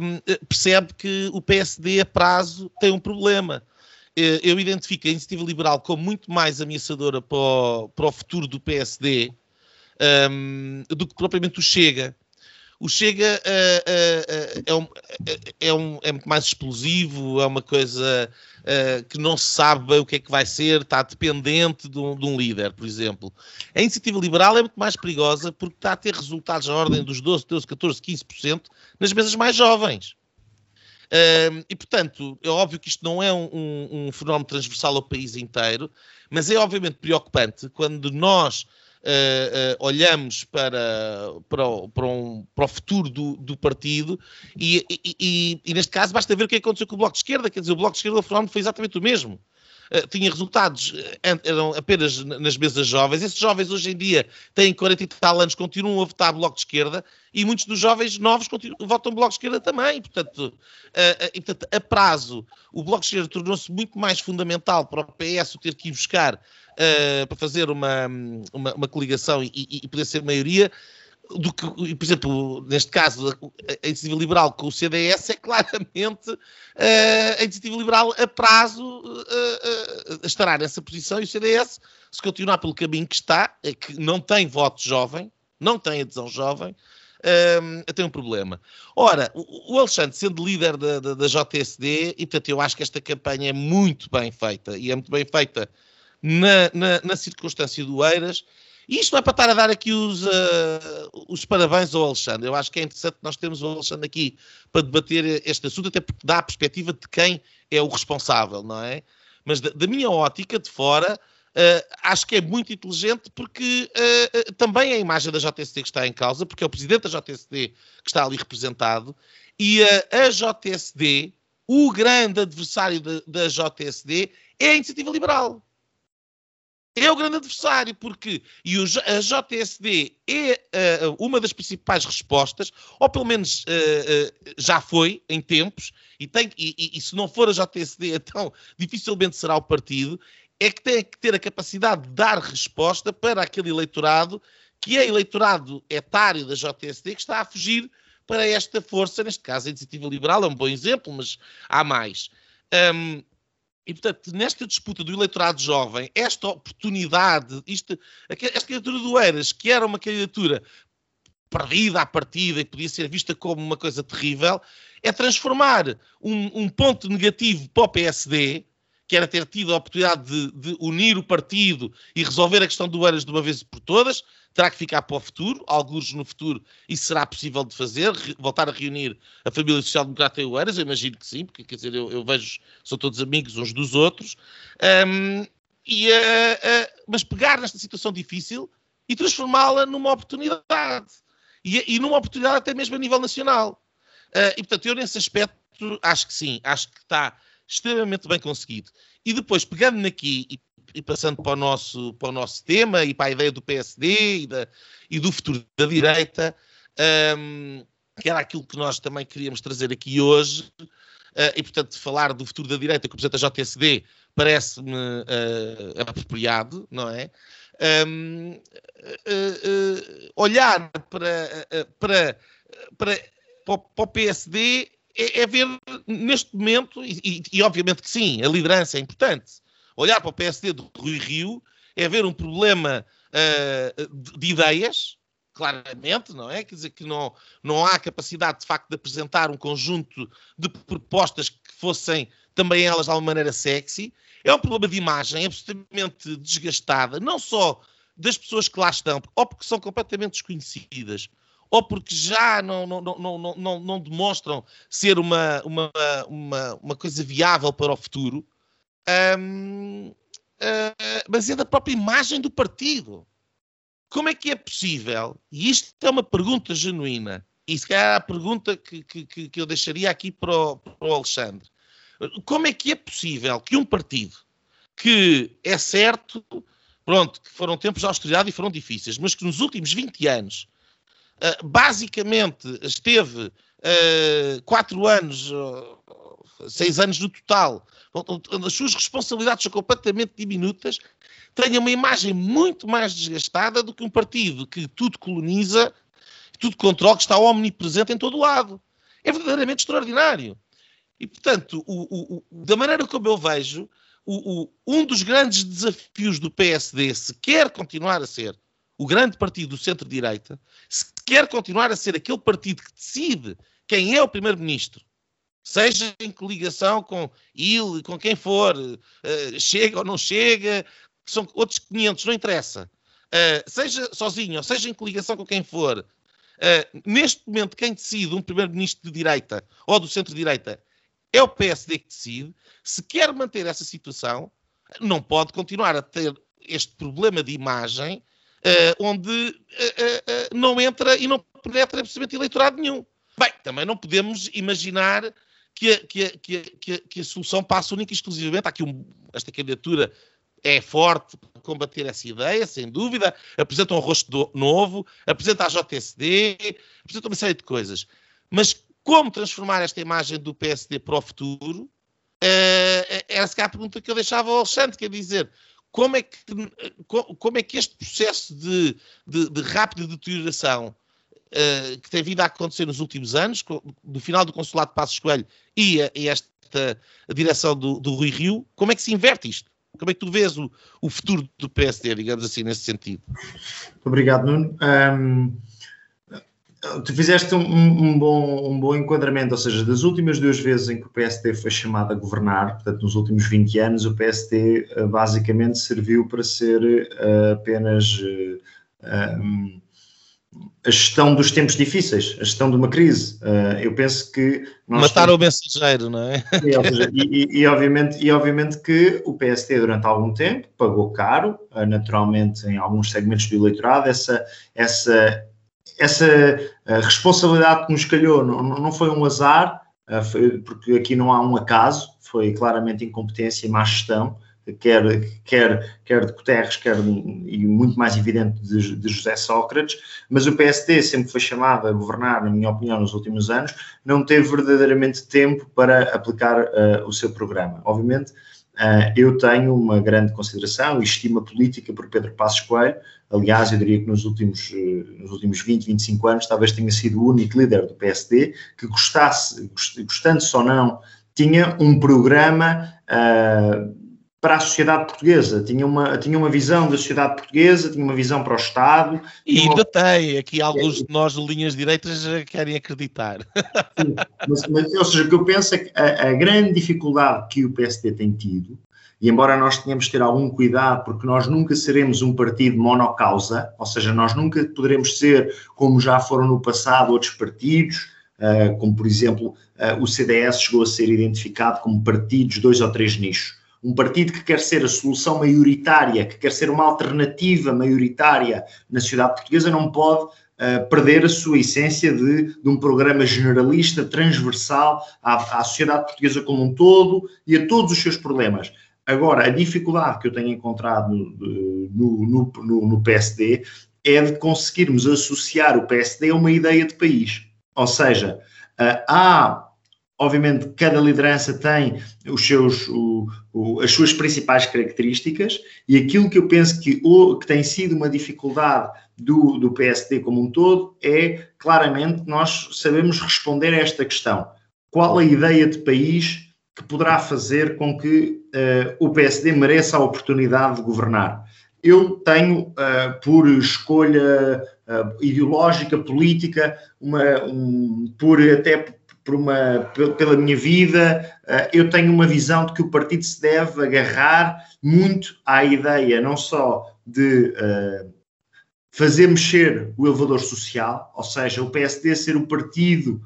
um, percebe que o PSD a prazo tem um problema. Eh, eu identifico a iniciativa liberal como muito mais ameaçadora para o, para o futuro do PSD um, do que propriamente o Chega. O Chega uh, uh, uh, é, um, é, um, é muito mais explosivo, é uma coisa que não se sabe bem o que é que vai ser, está dependente de um, de um, líder, por exemplo. A iniciativa liberal é muito mais perigosa porque está a ter resultados na ordem dos 12, 13, 14, 15% nas mesas mais jovens. Uh, e, portanto, é óbvio que isto não é um, um fenómeno transversal ao país inteiro, mas é obviamente preocupante quando nós uh, uh, olhamos para, para, o, para, um, para o futuro do, do partido e, e, e, e, neste caso basta ver o que aconteceu com o Bloco de Esquerda, quer dizer, o Bloco de Esquerda foi exatamente o mesmo. Uh, tinha resultados eram apenas nas mesas jovens. Esses jovens hoje em dia têm 40 e tal anos, continuam a votar Bloco de Esquerda e muitos dos jovens novos votam Bloco de Esquerda também. Portanto, uh, e, portanto a prazo, o Bloco de Esquerda tornou-se muito mais fundamental para o PS o ter que ir buscar uh, para fazer uma, uma, uma coligação e, e, poder ser maioria, do que, por exemplo, neste caso, a iniciativa liberal com o CDS é claramente uh, a iniciativa liberal a prazo uh, estará nessa posição e o CDS, se continuar pelo caminho que está, é que não tem voto jovem, não tem adesão jovem, tem um problema. Ora, o, Alexandre, sendo líder da, da, da, JSD, e portanto eu acho que esta campanha é muito bem feita, e é muito bem feita na, na, na circunstância do Eiras. E isto não é para estar a dar aqui os, uh, os parabéns ao Alexandre. Eu acho que é interessante nós termos o Alexandre aqui para debater este assunto, até porque dá a perspectiva de quem é o responsável, não é? Mas da, da minha ótica de fora, uh, acho que é muito inteligente porque uh, também é a imagem da JSD que está em causa, porque é o presidente da JSD que está ali representado, e a JSD, o grande adversário da, da JSD, é a iniciativa liberal é o grande adversário, porque e o, a JSD é uh, uma das principais respostas, ou pelo menos uh, uh, já foi em tempos, e, tem, e, e, se não for a JSD, (laughs) então dificilmente será o partido, é que tem que ter a capacidade de dar resposta para aquele eleitorado que é eleitorado etário da JSD que está a fugir para esta força, neste caso a Iniciativa Liberal é um bom exemplo, mas há mais. Um, e, portanto, nesta disputa do eleitorado jovem, esta oportunidade, isto, esta candidatura do Eiras, que era uma candidatura perdida à partida e podia ser vista como uma coisa terrível, é transformar um, um ponto negativo para o PSD, que era ter tido a oportunidade de, de, unir o partido e resolver a questão do Eiras de uma vez por todas, terá que ficar para o futuro, alguns no futuro isso será possível de fazer, voltar a reunir a família social-democrata e o Eiras, eu imagino que sim, porque quer dizer, eu, eu vejo, são todos amigos uns dos outros, um, e, uh, uh, mas pegar nesta situação difícil e transformá-la numa oportunidade, e, e, numa oportunidade até mesmo a nível nacional. Uh, e portanto, eu nesse aspecto acho que sim, acho que está extremamente bem conseguido. E depois, pegando aqui e, e, passando para o, nosso, para o nosso tema e para a ideia do PSD e, da, e do futuro da direita, um, que era aquilo que nós também queríamos trazer aqui hoje, uh, e portanto falar do futuro da direita com o Presidente da JSD parece-me uh, apropriado, não é? Um, uh, olhar para, para, para, para o PSD é, é ver neste momento, e, e, e, obviamente que sim, a liderança é importante. Olhar para o PSD do Rui Rio é ver um problema uh, de, de, ideias, claramente, não é? Quer dizer que não, não há capacidade de facto de apresentar um conjunto de propostas que fossem também elas de alguma maneira sexy. É um problema de imagem absolutamente desgastada, não só das pessoas que lá estão, ou porque são completamente desconhecidas, ou porque já não, não, não, não, não, demonstram ser uma, uma, uma, uma coisa viável para o futuro, um, uh, mas é da própria imagem do partido. Como é que é possível? E isto é uma pergunta genuína, e se calhar a pergunta que, que, que eu deixaria aqui para o, para o Alexandre. Como é que é possível que um partido que é certo, pronto, que foram tempos de austeridade e foram difíceis, mas que nos últimos 20 anos uh, basicamente esteve uh, quatro anos, uh, seis anos no total, as suas responsabilidades são completamente diminutas, tenha uma imagem muito mais desgastada do que um partido que tudo coloniza, tudo controla, que está omnipresente em todo o lado. É verdadeiramente extraordinário. E, portanto, o, o, da maneira como eu vejo, o, um dos grandes desafios do PSD, se quer continuar a ser o grande partido do centro-direita, se quer continuar a ser aquele partido que decide quem é o primeiro-ministro, seja em coligação com ele, com quem for, uh, chega ou não chega, são outros 500, não interessa. Uh, seja sozinho ou seja em coligação com quem for, uh, neste momento quem decide um primeiro-ministro de direita ou do centro-direita é o PSD que decide. Se quer manter essa situação, não pode continuar a ter este problema de imagem onde não entra e não penetra absolutamente eleitorado nenhum. Bem, também não podemos imaginar que que que que a solução passa única e exclusivamente. Aqui um, esta candidatura é forte para combater essa ideia, sem dúvida. Apresenta um rosto do, novo, apresenta a JSD, apresenta uma série de coisas. Mas como transformar esta imagem do PSD para o futuro? Uh, era se a pergunta que eu deixava ao Alexandre, quer dizer, como é que, como é que este processo de, de, de rápida deterioração uh, que tem vindo a acontecer nos últimos anos, do final do consulado de Passos Coelho e, a, e esta direção do, do Rui Rio, como é que se inverte isto? Como é que tu vês o, o futuro do PSD, digamos assim, nesse sentido? Obrigado, Nuno. Um, Tu fizeste um, um, bom, um bom enquadramento, ou seja, das últimas duas vezes em que o PSD foi chamado a governar, portanto, nos últimos 20 anos, o PSD eh, basicamente serviu para ser uh, apenas uh, um, a gestão dos tempos difíceis, a gestão de uma crise. Uh, eu penso que. Matar temos... o mensageiro, não é? (laughs) E, e, e, obviamente, e obviamente que o PST, durante algum tempo, pagou caro, uh, naturalmente, em alguns segmentos do eleitorado, essa, essa, essa uh, responsabilidade que nos calhou não, não foi um azar, foi, porque aqui não há um acaso, foi claramente incompetência e má gestão quer, quer, quer de Guterres, quer e muito mais evidente de, de, José Sócrates, mas o PSD sempre foi chamado a governar, na minha opinião, nos últimos anos, não teve verdadeiramente tempo para aplicar uh, o seu programa. Obviamente, uh, eu tenho uma grande consideração e estima política por Pedro Passos Coelho, aliás, eu diria que nos últimos, uh, nos últimos 20, 25 anos, talvez tenha sido o único líder do PSD que gostasse, gostando-se ou não, tinha um programa para a sociedade portuguesa, tinha uma, tinha uma visão da sociedade portuguesa, tinha uma visão para o Estado. E ainda uma... tem, aqui alguns de nós de linhas direitas querem acreditar. Sim, mas, mas, ou seja, o que eu penso é que a, a, grande dificuldade que o PSD tem tido, e embora nós tenhamos de ter algum cuidado, porque nós nunca seremos um partido monocausa, ou seja, nós nunca poderemos ser como já foram no passado outros partidos, uh, como por exemplo uh, o CDS chegou a ser identificado como partidos, dois ou três nichos um partido que quer ser a solução maioritária, que quer ser uma alternativa maioritária na sociedade portuguesa, não pode uh, perder a sua essência de, de, um programa generalista, transversal à, à, sociedade portuguesa como um todo e a todos os seus problemas. Agora, a dificuldade que eu tenho encontrado no, no, no, no PSD é de conseguirmos associar o PSD a uma ideia de país. Ou seja, uh, há Obviamente, cada liderança tem os seus, o, o, as suas principais características e aquilo que eu penso que, o, que tem sido uma dificuldade do, do PSD como um todo é, claramente, nós sabemos responder a esta questão. Qual a ideia de país que poderá fazer com que uh, o PSD mereça a oportunidade de governar? Eu tenho, uh, por escolha uh, ideológica, política, uma, um, por até por uma, pela minha vida, eh, eu tenho uma visão de que o partido se deve agarrar muito à ideia não só de uh, fazer mexer o elevador social, ou seja, o PSD ser o partido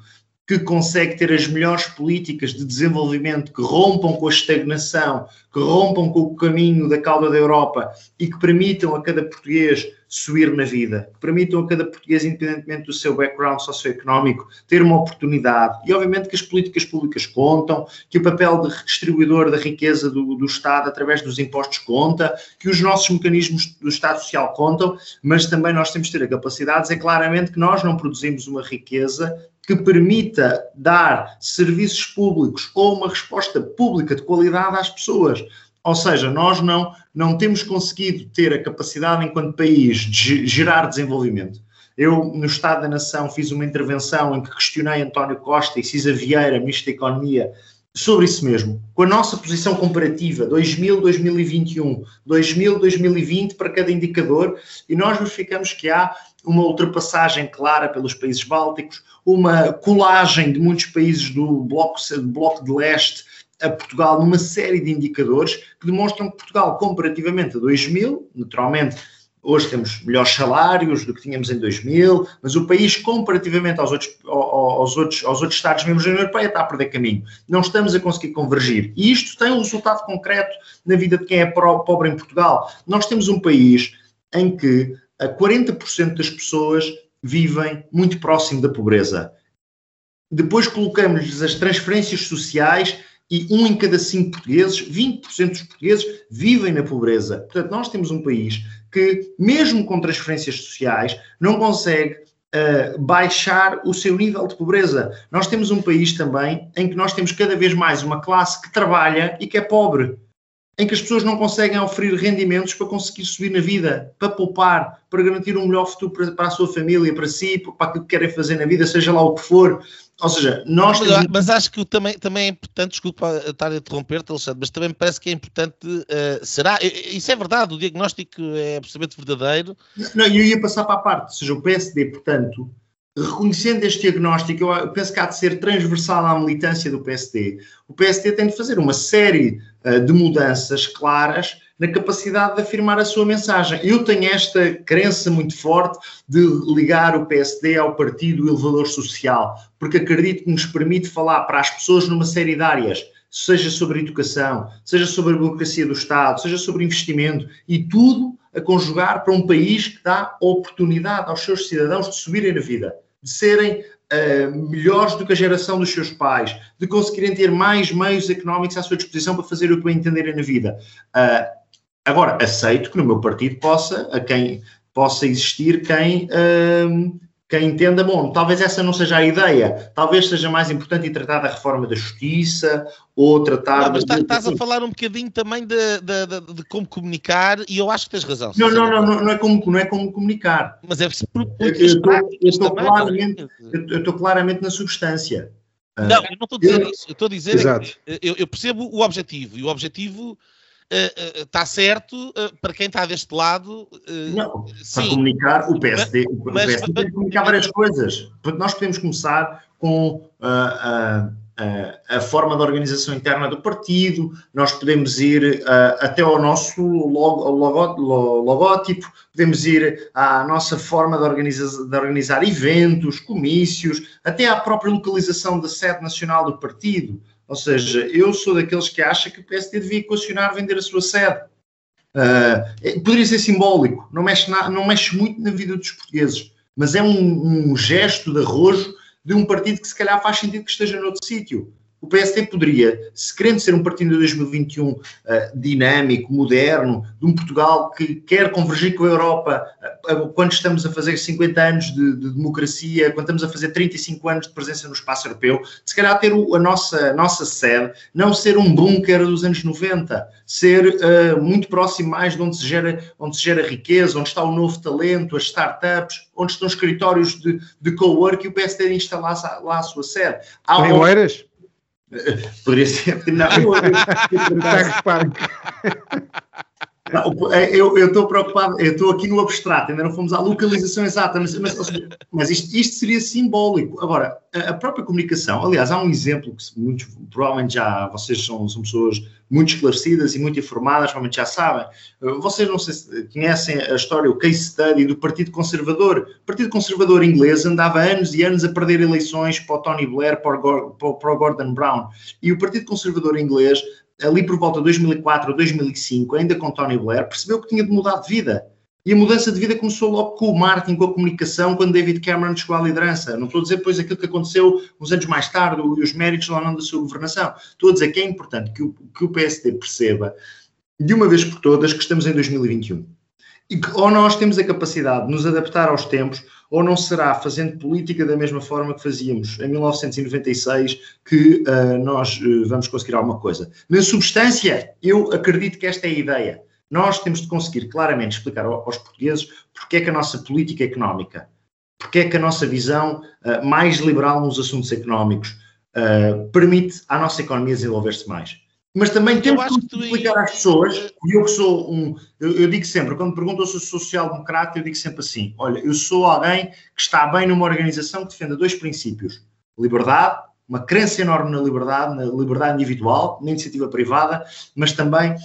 que consegue ter as melhores políticas de desenvolvimento que rompam com a estagnação, que rompam com o caminho da cauda da Europa e que permitam a cada português subir na vida, que permitam a cada português, independentemente do seu background socioeconómico, ter uma oportunidade. E, obviamente, que as políticas públicas contam, que o papel de redistribuidor da riqueza do, do Estado através dos impostos conta, que os nossos mecanismos do Estado Social contam, mas também nós temos de ter a capacidade de dizer claramente que nós não produzimos uma riqueza que permita dar serviços públicos ou uma resposta pública de qualidade às pessoas. Ou seja, nós não, não temos conseguido ter a capacidade, enquanto país, de gerar desenvolvimento. Eu, no Estado da Nação, fiz uma intervenção em que questionei António Costa e Cisa Vieira, Ministro da Economia, sobre isso mesmo. Com a nossa posição comparativa, 2000-2021, 2000-2020 para cada indicador, e nós verificamos que há uma ultrapassagem clara pelos países bálticos, uma colagem de muitos países do bloco, do bloco de leste a Portugal numa série de indicadores que demonstram que Portugal, comparativamente a 2000, naturalmente hoje temos melhores salários do que tínhamos em 2000, mas o país, comparativamente aos outros, aos outros, aos outros Estados-membros da União Europeia, está a perder caminho. Não estamos a conseguir convergir. E isto tem um resultado concreto na vida de quem é pobre em Portugal. Nós temos um país em que 40% das pessoas vivem muito próximo da pobreza. Depois colocamos-lhes as transferências sociais e um em cada cinco portugueses, 20% dos portugueses, vivem na pobreza. Portanto, nós temos um país que, mesmo com transferências sociais, não consegue uh, baixar o seu nível de pobreza. Nós temos um país também em que nós temos cada vez mais uma classe que trabalha e que é pobre em que as pessoas não conseguem oferir rendimentos para conseguir subir na vida, para poupar, para garantir um melhor futuro para, para a sua família, para si, para aquilo que querem fazer na vida, seja lá o que for. Ou seja, nós. Mas, temos... mas acho que também, também é importante, desculpa estar a interromper-te, Alexandre, mas também me parece que é importante. Uh, será? Isso é verdade, o diagnóstico é absolutamente verdadeiro. Não, eu ia passar para a parte, ou seja, o PSD, portanto, reconhecendo este diagnóstico, eu penso que há de ser transversal à militância do PSD. O PSD tem de fazer uma série uh, de mudanças claras na capacidade de afirmar a sua mensagem. Eu tenho esta crença muito forte de ligar o PSD ao partido elevador social, porque acredito que nos permite falar para as pessoas numa série de áreas, seja sobre educação, seja sobre a burocracia do Estado, seja sobre investimento, e tudo a conjugar para um país que dá oportunidade aos seus cidadãos de subirem na vida, de serem uh, melhores do que a geração dos seus pais, de conseguirem ter mais meios económicos à sua disposição para fazer o que bem entenderem na vida. Uh, agora, aceito que no meu partido possa, a quem possa existir quem uh, quem entenda, bom, talvez essa não seja a ideia, talvez seja mais importante ir tratar da reforma da justiça ou tratar. Não, mas tá, estás a falar um bocadinho também de, de, de, de, como comunicar e eu acho que tens razão. Não, não, não, não, não, é como, não é como comunicar. Mas é por, por eu estou claramente, claramente na substância. Não, eu não estou a dizer eu, isso. Eu estou a dizer é que, eu, eu percebo o objetivo e o objetivo está uh, certo uh, para quem está deste lado. Não, sim. para comunicar, o PSD, mas, o PSD mas, tem que comunicar várias coisas. Nós podemos começar com a, a forma da organização interna do partido, nós podemos ir até ao nosso logo, logo, logótipo, podemos ir à nossa forma de organizar, de organizar eventos, comícios, até à própria localização da sede nacional do partido. Ou seja, eu sou daqueles que acha que o PSD devia equacionar vender a sua sede. Uh, poderia ser simbólico, não mexe, na, não mexe muito na vida dos portugueses, mas é um, um gesto de arrojo de um partido que se calhar faz sentido que esteja noutro sítio. O PSD poderia, se querendo ser um partido de 2021 uh, dinâmico, moderno, de um Portugal que quer convergir com a Europa, uh, quando estamos a fazer 50 anos de, de, democracia, quando estamos a fazer 35 anos de presença no espaço europeu, se calhar ter o, a, nossa, a nossa sede não ser um bunker dos anos 90, ser uh, muito próximo mais de onde se, gera, onde se gera riqueza, onde está o novo talento, as startups, onde estão escritórios de, de co-work e o PSD instalar lá a sua sede. Há em Oeiras? Poderia ser. Não, não, é, eu estou preocupado, eu estou aqui no abstrato, ainda não fomos à localização exata, mas, mas, mas isto, isto, seria simbólico. Agora, a, própria comunicação, aliás, há um exemplo que muitos, provavelmente já vocês são, são pessoas muito esclarecidas e muito informadas, provavelmente já sabem. Vocês não se conhecem a história, o case study do Partido Conservador. O Partido Conservador inglês andava anos e anos a perder eleições para o Tony Blair, para o Gordon Brown. E o Partido Conservador inglês ali por volta de 2004 ou 2005, ainda com Tony Blair, percebeu que tinha de mudar de vida. E a mudança de vida começou logo com o marketing, com a comunicação, quando David Cameron chegou à liderança. Não estou a dizer depois aquilo que aconteceu uns anos mais tarde e os méritos lá não da sua governação. Estou a dizer que é importante que o, que o PSD perceba, de uma vez por todas, que estamos em 2021. E que ou nós temos a capacidade de nos adaptar aos tempos, ou não será fazendo política da mesma forma que fazíamos em 1996 que uh, nós uh, vamos conseguir alguma coisa. Na substância, eu acredito que esta é a ideia nós temos de conseguir claramente explicar aos portugueses porque é que a nossa política económica, porque é que a nossa visão uh, mais liberal nos assuntos económicos permite à nossa economia desenvolver-se mais. Mas também temos que explicar às pessoas, e eu que sou um, eu, eu digo sempre, quando perguntam se eu sou social-democrata, eu digo sempre assim: olha, eu sou alguém que está bem numa organização que defenda dois princípios: liberdade, uma crença enorme na liberdade, na liberdade individual, na iniciativa privada, mas também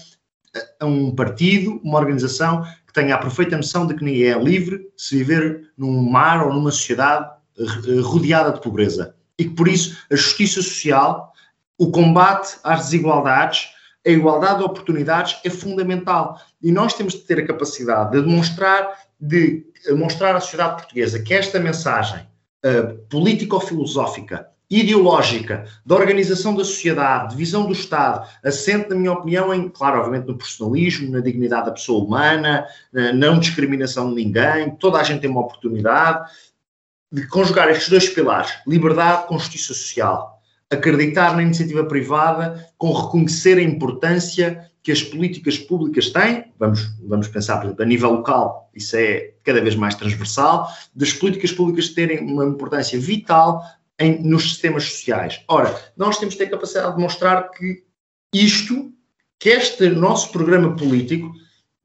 a um partido, uma organização que tenha a perfeita noção de que ninguém é livre se viver num mar ou numa sociedade eh, rodeada de pobreza. E que, por isso, a justiça social, o combate às desigualdades, a igualdade de oportunidades é fundamental. E nós temos de ter a capacidade de demonstrar, de mostrar à sociedade portuguesa que esta mensagem uh, político-filosófica ideológica da organização da sociedade, de visão do Estado, assente, na minha opinião, em, claro, obviamente, no personalismo, na dignidade da pessoa humana, na não discriminação de ninguém, toda a gente tem uma oportunidade de conjugar estes dois pilares, liberdade com justiça social, acreditar na iniciativa privada, com reconhecer a importância que as políticas públicas têm, vamos, vamos pensar, por exemplo, a nível local, isso é cada vez mais transversal, das políticas públicas terem uma importância vital em, nos sistemas sociais. Ora, nós temos de ter capacidade de mostrar que isto, que este nosso programa político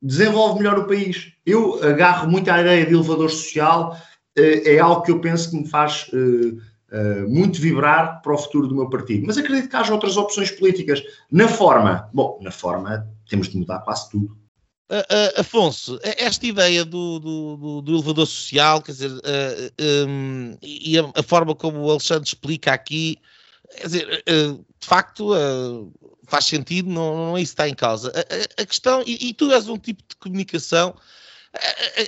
desenvolve melhor o país. Eu agarro muito à ideia de elevador social, eh, é algo que eu penso que me faz uh, muito vibrar para o futuro do meu partido. Mas acredito que haja outras opções políticas. Na forma, bom, na forma temos de mudar quase tudo. Uh, uh, Afonso, esta ideia do, do, do, elevador social, quer dizer, um, e a, a, forma como o Alexandre explica aqui, quer dizer, de facto faz sentido, não, não é isso que está em causa. A, a questão, e, e, tu és um tipo de comunicação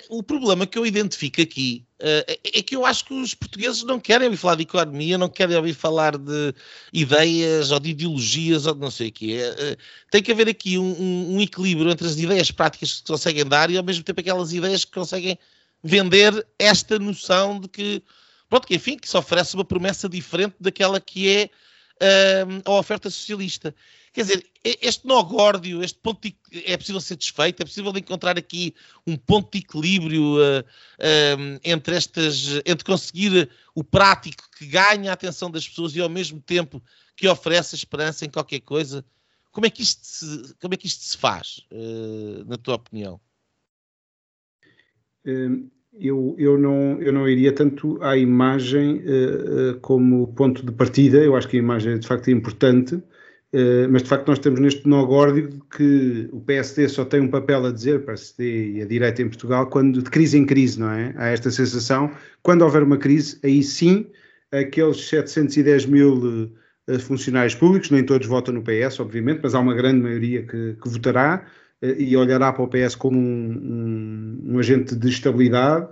o problema que eu identifico aqui uh, é que eu acho que os portugueses não querem ouvir falar de economia, não querem ouvir falar de ideias ou de ideologias ou de não sei o quê. Tem que haver aqui um, um, equilíbrio entre as ideias práticas que se conseguem dar e ao mesmo tempo aquelas ideias que conseguem vender esta noção de que, pronto, que enfim, que se oferece uma promessa diferente daquela que é uh, a oferta socialista. Quer dizer, este nó górdio, este ponto de, é possível ser desfeito, é possível encontrar aqui um ponto de equilíbrio uh, uh, entre estas, entre conseguir o prático que ganha a atenção das pessoas e ao mesmo tempo que oferece esperança em qualquer coisa. Como é que isto se, como é que isto se faz, uh, na tua opinião? Hum, eu, eu, não, eu não iria tanto à imagem como ponto de partida. Eu acho que a imagem é de facto importante eh, mas de facto nós temos neste nó górdico que o PSD só tem um papel a dizer, PSD e a direita em Portugal, quando de crise em crise, não é? Há esta sensação, quando houver uma crise, aí sim, aqueles 710 mil uh, funcionários públicos, nem todos votam no PS, obviamente, mas há uma grande maioria que, que votará uh, e olhará para o PS como um, um, um agente de estabilidade.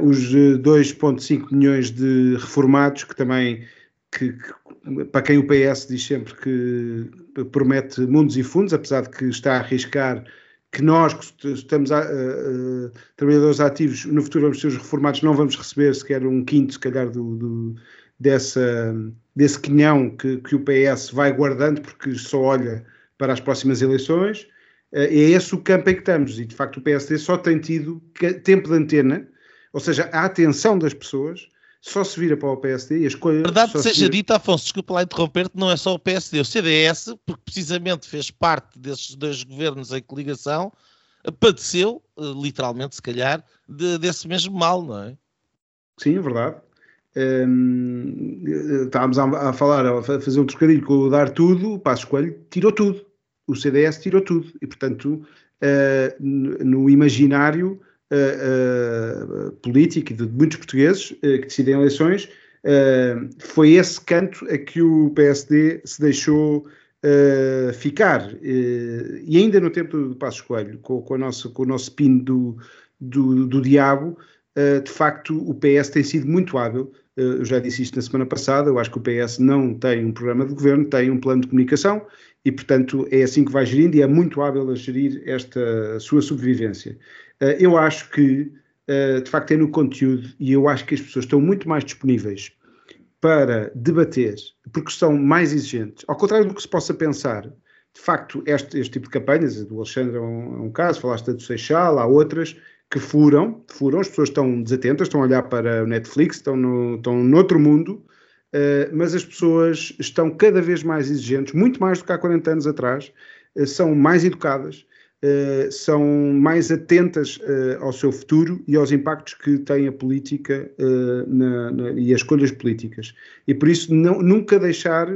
os 2,5 milhões de reformados que também que, que, para quem o PS diz sempre que promete mundos e fundos, apesar de que está a arriscar que nós, que estamos a, uh, trabalhadores ativos, no futuro vamos ser os reformados, não vamos receber sequer um quinto, se calhar, do, do dessa, desse quinhão que, que, o PS vai guardando, porque só olha para as próximas eleições. Uh, é esse o campo em que estamos, e de facto o PSD só tem tido tempo de antena, ou seja, a atenção das pessoas só se vira para o PSD e a escolha. Verdade seja vira... dita, Afonso, desculpa lá interromper-te, não é só o PSD, o CDS, porque precisamente fez parte desses dois governos em coligação, padeceu, eh, literalmente, se calhar, de, desse mesmo mal, não é? Sim, é verdade. Hum, estávamos a, a, falar, a fazer um trocadilho com o dar tudo, o Passo Coelho tirou tudo. O CDS tirou tudo. E, portanto, uh, no imaginário uh, uh, político de muitos portugueses que decidem eleições, foi esse canto a que o PSD se deixou ficar. e ainda no tempo do, Passo Coelho, com, com, a nossa, com o nosso pino do, do, do diabo, de facto o PS tem sido muito hábil. Eu já disse isto na semana passada. Eu acho que o PS não tem um programa de governo, tem um plano de comunicação e, portanto, é assim que vai gerindo e é muito hábil a gerir esta sua sobrevivência. Eh, eu acho que, eh, de facto, é no conteúdo e eu acho que as pessoas estão muito mais disponíveis para debater, porque são mais exigentes. Ao contrário do que se possa pensar, de facto, este, este tipo de campanhas, do Alexandre é um, é um caso, falaste do Seixal, há outras que furam, furam, as pessoas estão desatentas, estão a olhar para o Netflix, estão, no, estão noutro mundo, uh, mas as pessoas estão cada vez mais exigentes, muito mais do que há 40 anos atrás, uh, são mais educadas, uh, são mais atentas ao seu futuro e aos impactos que tem a política na, na, e as escolhas políticas. E por isso não, nunca deixar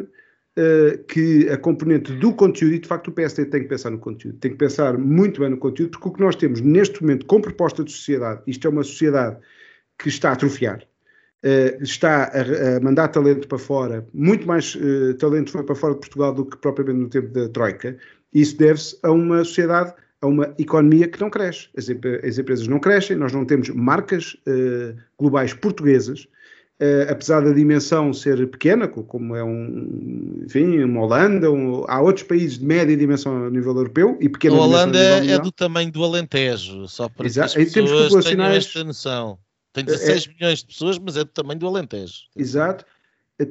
que a componente do conteúdo, e de facto o PSD tem que pensar no conteúdo, tem que pensar muito bem no conteúdo, porque o que nós temos neste momento com proposta de sociedade, isto é uma sociedade que está a atrofiar, Uh, está a, a, mandar talento para fora, muito mais uh, talento foi para fora de Portugal do que propriamente no tempo da Troika, isso deve-se a uma sociedade, a uma economia que não cresce. As, as empresas não crescem, nós não temos marcas uh, globais portuguesas, apesar da dimensão ser pequena, como é um, enfim, uma Holanda, um, há outros países de média dimensão a nível europeu e pequena a Holanda é do tamanho do Alentejo, só para Exato. que as pessoas tenham esta noção. Tem 16 é, milhões de pessoas, mas é do tamanho do Alentejo. Exato.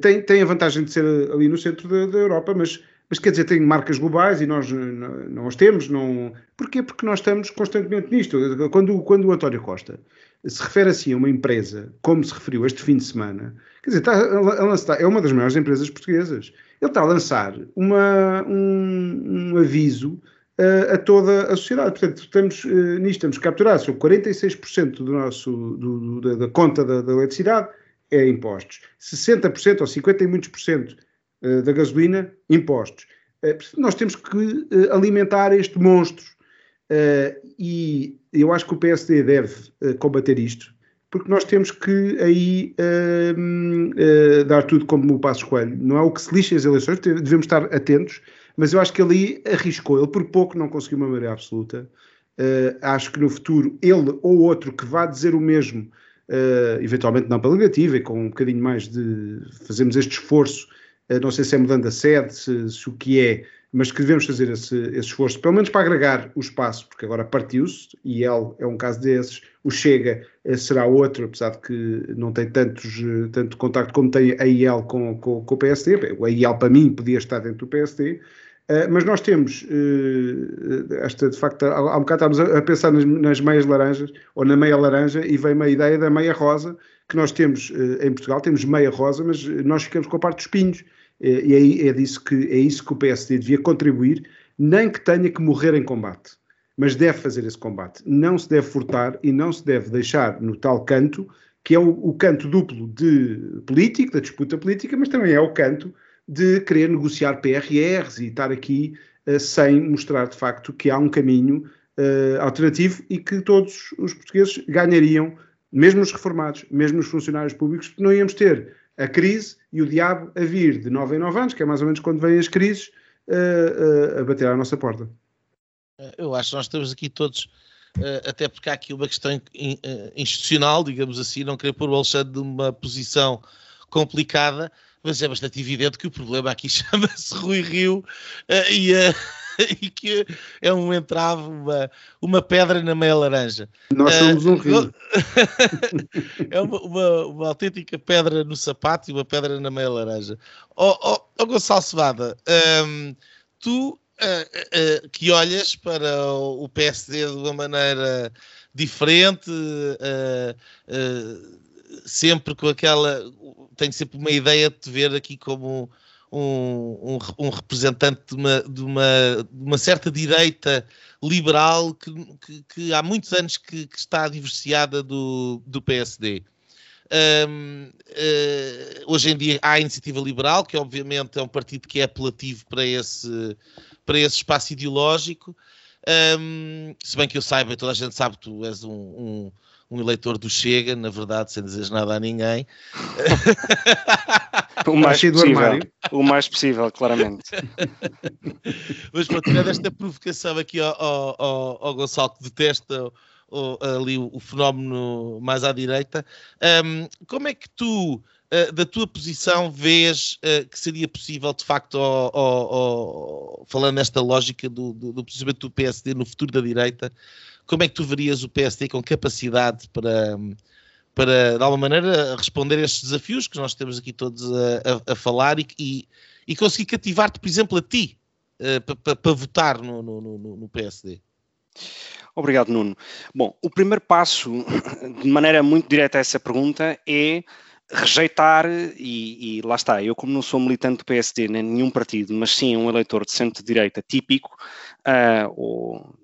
Tem, tem a vantagem de ser ali no centro da, da Europa, mas mas quer dizer, tem marcas globais e nós não as temos. Não... Porquê? Porque nós estamos constantemente nisto. Quando, quando o António Costa se refere assim a uma empresa, como se referiu este fim de semana, quer dizer, está a lançar, é uma das maiores empresas portuguesas. Ele está a lançar uma, um, um aviso a, toda a sociedade. Portanto, estamos uh, nisto, estamos capturados sobre 46% do nosso, do, da, da, conta da, da eletricidade é impostos. 60% ou 50 e muitos por cento eh, da gasolina, impostos. Eh, nós temos que eh, alimentar este monstro. e eu acho que o PSD deve combater isto, porque nós temos que aí dar tudo como o Passo Coelho. Não é o que se lixa as eleições, devemos estar atentos, mas eu acho que ali arriscou. Ele por pouco não conseguiu uma maioria absoluta. Uh, acho que no futuro ele ou outro que vá dizer o mesmo, uh, eventualmente não pela negativa e com um bocadinho mais de fazemos este esforço, uh, não sei se é mudando a sede, se, se, o que é, mas que devemos fazer esse, esse esforço, pelo menos para agregar o espaço, porque agora partiu-se e ele é um caso desses, o Chega será outro, apesar de que não tem tantos, tanto contacto como tem a IEL com, com, com o PSD, a IEL para mim podia estar dentro do PSD, Uh, mas nós temos, uh, esta de facto, há, um bocado estávamos a, a pensar nas, nas, meias laranjas, ou na meia laranja, e veio uma ideia da meia rosa, que nós temos uh, em Portugal, temos meia rosa, mas nós ficamos com a parte dos pinhos, e aí é, disso que, é isso que o PSD devia contribuir, nem que tenha que morrer em combate, mas deve fazer esse combate. Não se deve furtar e não se deve deixar no tal canto, que é o, o canto duplo de político, da disputa política, mas também é o canto de querer negociar PRRs e estar aqui uh, sem mostrar de facto que há um caminho uh, alternativo e que todos os portugueses ganhariam, mesmo os reformados, mesmo os funcionários públicos, não íamos ter a crise e o diabo a vir de 9 em 9 anos, que é mais ou menos quando vêm as crises, uh, a bater à nossa porta. Eu acho que nós estamos aqui todos, até porque há aqui uma questão institucional, digamos assim, não querer pôr o Alexandre numa posição complicada, mas é bastante evidente que o problema aqui (laughs) chama-se Rui Rio uh, e, uh, (laughs) e, que é um entrave, uma, uma pedra na meia laranja. Nós somos um rio. (laughs) é uma, uma, uma, autêntica pedra no sapato e uma pedra na meia laranja. Ó oh, oh, oh, Gonçalo Cevada, um, ehm, tu Uh, uh, que olhas para o PSD de uma maneira diferente, uh, sempre com aquela. Tenho sempre uma ideia de te ver aqui como um, um, um representante de uma, de, uma, de uma, certa direita liberal que, que, que há muitos anos que, que, está divorciada do, do PSD. Um, uh, eh, hoje em dia há a Iniciativa Liberal, que obviamente é um partido que é apelativo para esse, para esse espaço ideológico. Um, se bem que eu saiba, toda a gente sabe tu és um, um, um eleitor do Chega, na verdade, sem dizer nada a ninguém. (laughs) o mais possível, o mais possível, claramente. (laughs) Mas para tirar desta provocação aqui ao, ao, ao Gonçalo, que detesta o, ali o, o, fenómeno mais à direita, um, como é que tu, uh, da tua posição, vês uh, que seria possível, de facto, falando nesta lógica do, do, do posicionamento do PSD no futuro da direita, como é que tu verias o PSD com capacidade para, para de alguma maneira, responder a estes desafios que nós temos aqui todos a, a, a falar e, e, e conseguir cativar-te, por exemplo, a ti, eh, para, para votar no, no, no, no PSD? Obrigado, Nuno. Bom, o primeiro passo, de maneira muito direta a essa pergunta, é rejeitar, e, e, lá está, eu como não sou militante do PSD nem nenhum partido, mas sim um eleitor de centro-direita típico, uh, ou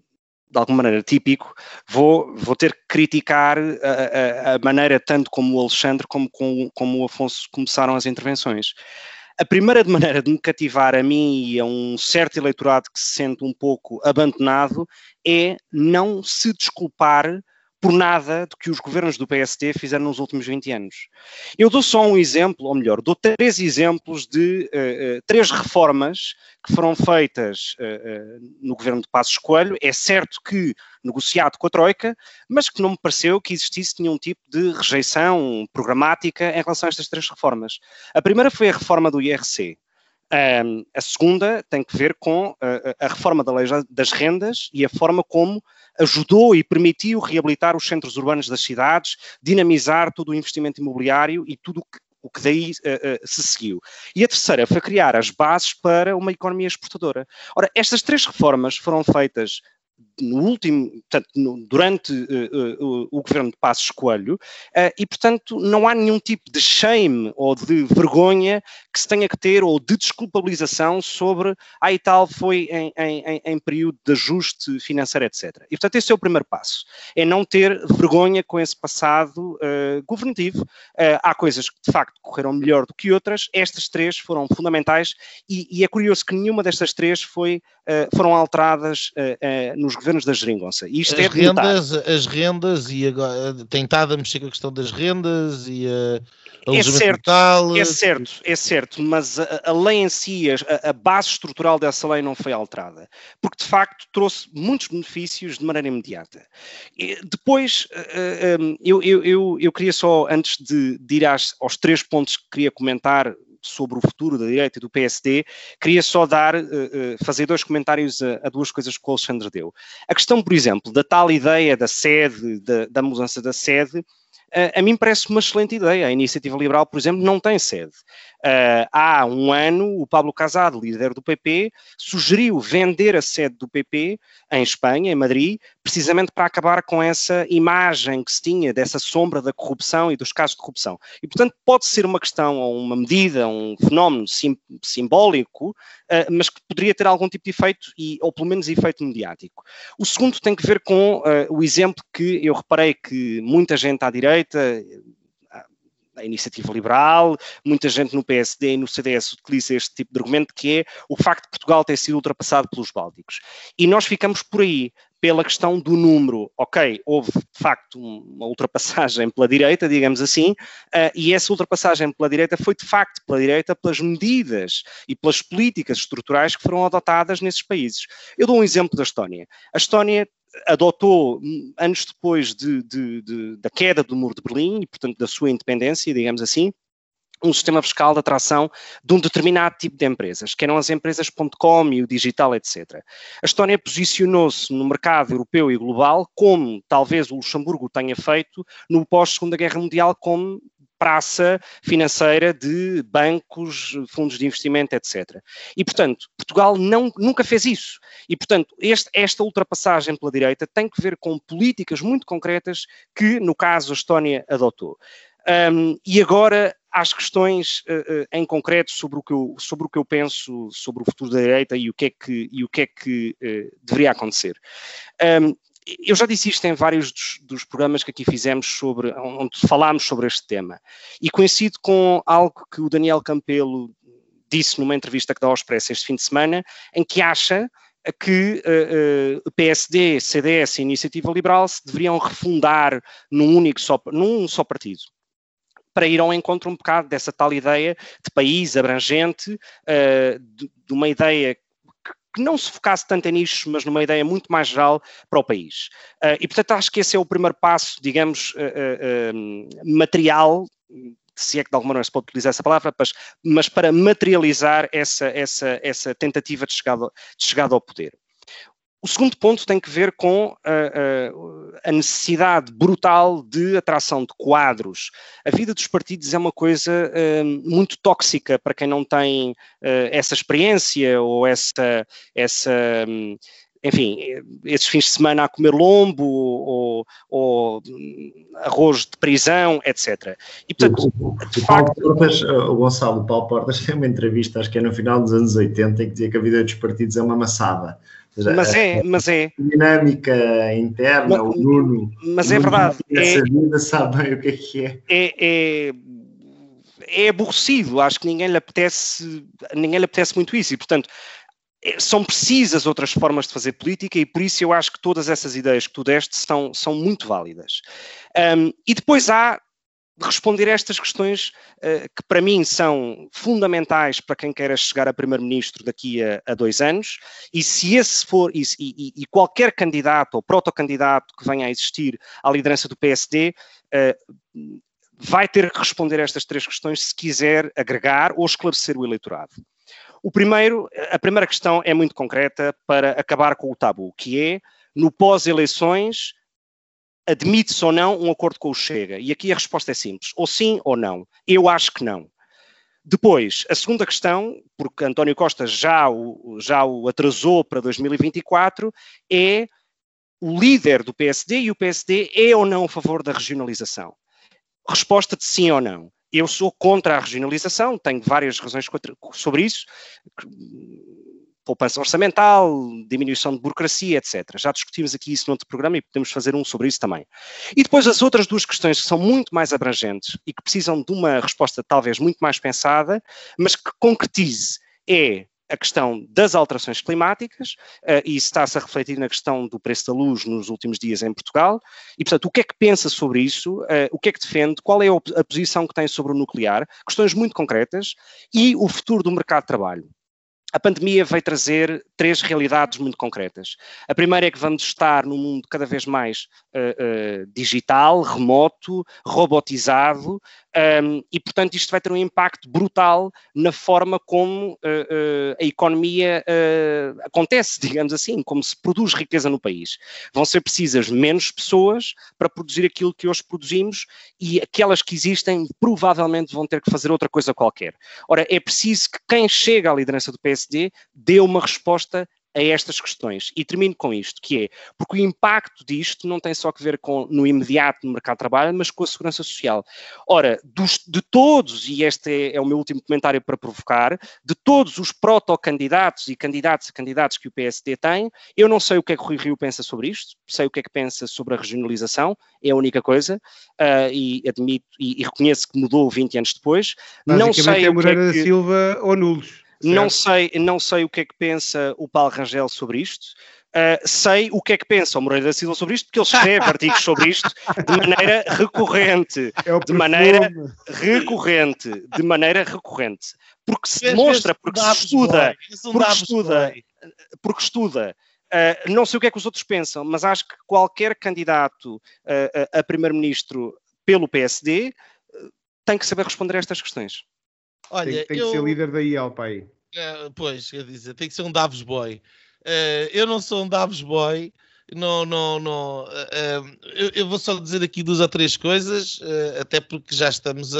de alguma maneira típico, vou, vou ter que criticar a, a, a maneira tanto como o Alexandre como, como, como o Afonso começaram as intervenções. A primeira maneira de me cativar a mim e a um certo eleitorado que se sente um pouco abandonado é não se desculpar por nada do que os governos do PSD fizeram nos últimos 20 anos. Eu dou só um exemplo, ou melhor, dou três exemplos de uh, uh, três reformas que foram feitas uh, no governo de Passos Coelho. É certo que negociado com a Troika, mas que não me pareceu que existisse nenhum tipo de rejeição programática em relação a estas três reformas. A primeira foi a reforma do IRC. Um, a segunda tem que ver com a, a reforma da lei das rendas e a forma como ajudou e permitiu reabilitar os centros urbanos das cidades, dinamizar todo o investimento imobiliário e tudo o que daí uh, uh, se seguiu. E a terceira foi criar as bases para uma economia exportadora. Ora, estas três reformas foram feitas no último, portanto, no, durante uh, uh, o governo de Passos Coelho, uh, e, portanto, não há nenhum tipo de shame ou de vergonha que se tenha que ter ou de desculpabilização sobre, ah, tal, foi em, em, em período de ajuste financeiro, etc. E, portanto, esse é o primeiro passo, é não ter vergonha com esse passado governativo. há coisas que, de facto, correram melhor do que outras, estas três foram fundamentais e, e é curioso que nenhuma destas três foi, foram alteradas nos governos governos da geringonça. Isto as, é rendas, as rendas e agora tem estado a mexer com a questão das rendas e a é certo, é certo, é certo, mas a, a lei em si, a, a, base estrutural dessa lei não foi alterada, porque de facto trouxe muitos benefícios de maneira imediata. E depois, uh, um, eu, eu, eu, eu, queria só, antes de, de ir às, aos três pontos que queria comentar sobre o futuro da direita e do PSD, queria só dar, uh, uh, fazer dois comentários a, a, duas coisas que o Alexandre deu. A questão, por exemplo, da tal ideia da sede, da, da mudança da sede, a mim parece uma excelente ideia. A Iniciativa Liberal, por exemplo, não tem sede. Uh, há um ano, o Pablo Casado, líder do PP, sugeriu vender a sede do PP em Espanha, em Madrid, precisamente para acabar com essa imagem que se tinha dessa sombra da corrupção e dos casos de corrupção. E, portanto, pode ser uma questão, ou uma medida, um fenómeno sim, simbólico, uh, mas que poderia ter algum tipo de efeito, e, ou pelo menos efeito mediático. O segundo tem que ver com uh, o exemplo que eu reparei que muita gente à direita, a iniciativa liberal, muita gente no PSD e no CDS utiliza este tipo de argumento, que é o facto de Portugal ter sido ultrapassado pelos Bálticos. E nós ficamos por aí, pela questão do número. Ok, houve de facto uma ultrapassagem pela direita, digamos assim, uh, e essa ultrapassagem pela direita foi de facto pela direita pelas medidas e pelas políticas estruturais que foram adotadas nesses países. Eu dou um exemplo da Estónia. A Estónia adotou, anos depois de, de, de, da queda do muro de Berlim e, portanto, da sua independência, digamos assim, um sistema fiscal de atração de um determinado tipo de empresas, que eram as empresas.com e o digital, etc. A Estónia posicionou-se no mercado europeu e global, como talvez o Luxemburgo tenha feito no pós-Segunda Guerra Mundial, como praça financeira de bancos, fundos de investimento, etc. E, portanto, Portugal não, nunca fez isso. E, portanto, este, esta ultrapassagem pela direita tem que ver com políticas muito concretas que, no caso, a Estónia adotou. Um, e agora às questões uh, uh, em concreto sobre o, que eu, sobre o que eu penso sobre o futuro da direita e o que é que, e o que, é que uh, deveria acontecer. Um, eu já disse isto em vários dos, dos, programas que aqui fizemos sobre, onde falámos sobre este tema, e coincido com algo que o Daniel Campelo disse numa entrevista que dá ao Expresso este fim de semana, em que acha que uh, uh, PSD, CDS e Iniciativa Liberal se deveriam refundar num único só, num só partido para ir ao encontro um bocado dessa tal ideia de país abrangente, uh, de, de, uma ideia que não se focasse tanto em nichos, mas numa ideia muito mais geral para o país. Uh, e, portanto, acho que esse é o primeiro passo, digamos, uh, material se é que de alguma maneira se pode utilizar essa palavra, mas, mas para materializar essa, essa, essa tentativa de chegada, de chegada ao poder. O segundo ponto tem que ver com a, a, a, necessidade brutal de atração de quadros. A vida dos partidos é uma coisa uh, muito tóxica para quem não tem uh, essa experiência ou essa, essa um, enfim, esses fins de semana a comer lombo ou, ou arroz de prisão, etc. E, portanto, o, o, facto... Portas, o Gonçalo Paulo Portas tem uma entrevista, acho que é no final dos anos 80, em que dizia que a vida dos partidos é uma maçada mas é, mas é. Dinâmica interna, mas, o Nuno. Mas é verdade. Essa é, vida sabe bem o que é que é. É, é, é aborrecido, acho que ninguém lhe apetece, ninguém lhe apetece muito isso, e portanto é, são precisas outras formas de fazer política e por isso eu acho que todas essas ideias que tu deste são, são muito válidas. Um, e depois há responder a estas questões uh, que para mim são fundamentais para quem queira chegar a primeiro-ministro daqui a, a, dois anos e se esse for e, e, qualquer candidato ou protocandidato que venha a existir à liderança do PSD uh, vai ter que responder a estas três questões se quiser agregar ou esclarecer o eleitorado. O primeiro, a primeira questão é muito concreta para acabar com o tabu, que é no pós-eleições admite-se ou não um acordo com o Chega? E aqui a resposta é simples, ou sim ou não. Eu acho que não. Depois, a segunda questão, porque António Costa já o, já o atrasou para 2024, é o líder do PSD e o PSD é ou não a favor da regionalização? Resposta de sim ou não. Eu sou contra a regionalização, tenho várias razões sobre isso poupança orçamental, diminuição de burocracia, etc. Já discutimos aqui isso noutro programa e podemos fazer um sobre isso também. E depois as outras duas questões que são muito mais abrangentes e que precisam de uma resposta talvez muito mais pensada, mas que concretize é a questão das alterações climáticas, uh, e está-se a refletir na questão do preço da luz nos últimos dias em Portugal. E, portanto, o que é que pensa sobre isso? Uh, o que é que defende? Qual é a posição que tem sobre o nuclear? Questões muito concretas. E o futuro do mercado de trabalho a pandemia veio trazer três realidades muito concretas. A primeira é que vamos estar num mundo cada vez mais uh, uh, digital, remoto, robotizado, um, e, portanto, isto vai ter um impacto brutal na forma como uh, uh, a economia uh, acontece, (laughs) digamos assim, como se produz riqueza no país. Vão ser precisas menos pessoas para produzir aquilo que hoje produzimos e aquelas que existem provavelmente vão ter que fazer outra coisa qualquer. Ora, é preciso que quem chega à liderança do PSD dê uma resposta a estas questões. E termino com isto, que é, porque o impacto disto não tem só que ver com no imediato no mercado de trabalho, mas com a segurança social. Ora, dos, de todos, e este é, é, o meu último comentário para provocar, de todos os protocandidatos e candidatos a candidatos que o PSD tem, eu não sei o que é que o Rui Rio pensa sobre isto, sei o que é que pensa sobre a regionalização, é a única coisa, uh, e admito e, e, reconheço que mudou 20 anos depois. Não sei é Moreira que é que... Silva ou nulos. Não sei, não sei o que é que pensa o Paulo Rangel sobre isto. Uh, sei o que é que pensa o Moreira da Silva sobre isto, porque ele escreve (laughs) artigos sobre isto de maneira recorrente. É de maneira recorrente. De maneira recorrente. Porque se demonstra, porque se estuda, porque estuda, porque estuda. Uh, não sei o que é que os outros pensam, mas acho que qualquer candidato uh, a primeiro-ministro pelo PSD tem que saber responder a estas questões. Olha, tem, tem eu... que ser líder da IEL para aí. É, pois, quer dizer, tem que ser um Davos Boy. Uh, eu não sou um Davos Boy, não, não, não. Uh, eu, eu, vou só dizer aqui duas ou três coisas, uh, até porque já estamos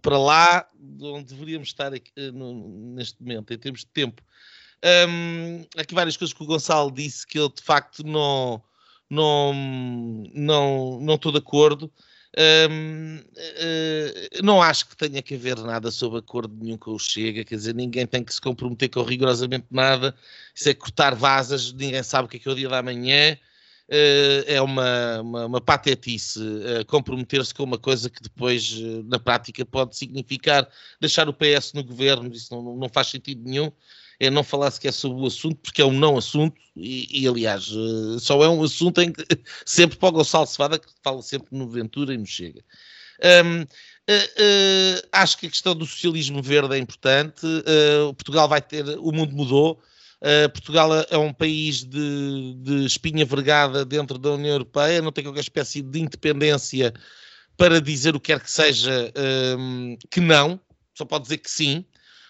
para lá onde deveríamos estar aqui, no, neste momento, em termos de tempo. Um, aqui várias coisas que o Gonçalo disse que eu de facto não, não, não, não estou de acordo. Um, uh, eh, não acho que tenha que haver nada sobre acordo nenhum com o Chega, quer dizer, ninguém tem que se comprometer com rigorosamente nada. Isso é cortar vasas, ninguém sabe o que é que é o dia da manhã. Uh, é uma, uma, uma patetice uh, comprometer-se com uma coisa que depois, na prática, pode significar deixar o PS no governo. Isso não, não faz sentido nenhum é não falar sequer sobre o assunto, porque é um não assunto, e, e aliás, uh, só é um assunto em que (laughs) sempre para o Gonçalo Cevada, que fala sempre no Ventura e no Chega. Um, uh, uh, acho que a questão do socialismo verde é importante. Portugal vai ter. O mundo mudou. Portugal é um país de, de, espinha vergada dentro da União Europeia, não tem qualquer espécie de independência para dizer o que quer que seja que não, só pode dizer que sim.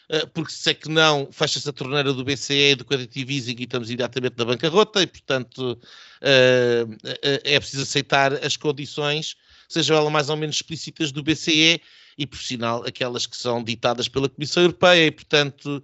Eh, porque se é que não, fecha-se a torneira do BCE e do Quantitative Easing e estamos imediatamente na bancarrota e, portanto, eh, eh, é preciso aceitar as condições, sejam elas mais ou menos explícitas do BCE e, por sinal, aquelas que são ditadas pela Comissão Europeia e, portanto,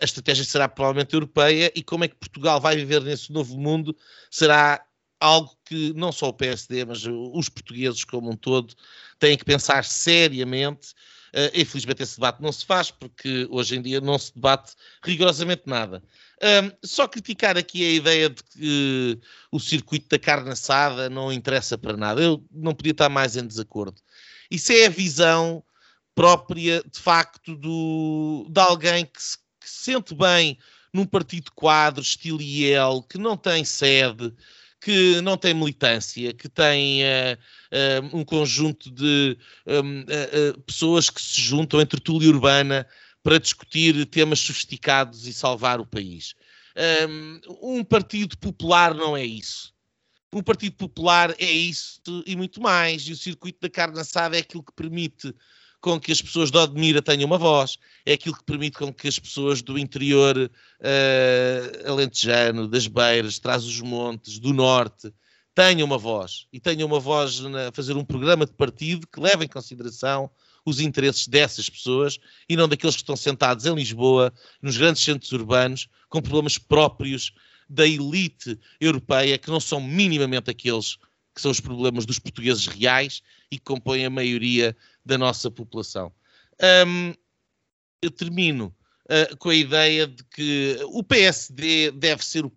a estratégia será provavelmente europeia e como é que Portugal vai viver nesse novo mundo será algo que não só o PSD, mas os portugueses como um todo têm que pensar seriamente Uh, infelizmente esse debate não se faz, porque hoje em dia não se debate rigorosamente nada. Um, só criticar aqui a ideia de que o circuito da carne assada não interessa para nada. Eu não podia estar mais em desacordo. Isso é a visão própria, de facto, do, de alguém que se, que se sente bem num partido quadro, estilo IEL, que não tem sede, que não tem militância, que tem uh, um conjunto de um, uh, pessoas que se juntam em tertúlia urbana para discutir temas sofisticados e salvar o país. Um, um partido popular não é isso. Um partido popular é isso e muito mais. E o circuito da carne assada é aquilo que permite com que as pessoas de Odmira tenham uma voz, é aquilo que permite com que as pessoas do interior uh, alentejano, das beiras, traz os montes, do norte, tenham uma voz. E tenham uma voz a fazer um programa de partido que leve em consideração os interesses dessas pessoas e não daqueles que estão sentados em Lisboa, nos grandes centros urbanos, com problemas próprios da elite europeia, que não são minimamente aqueles que são os problemas dos portugueses reais e que compõem a maioria da nossa população. Um, eu termino uh, com a ideia de que o PSD deve ser o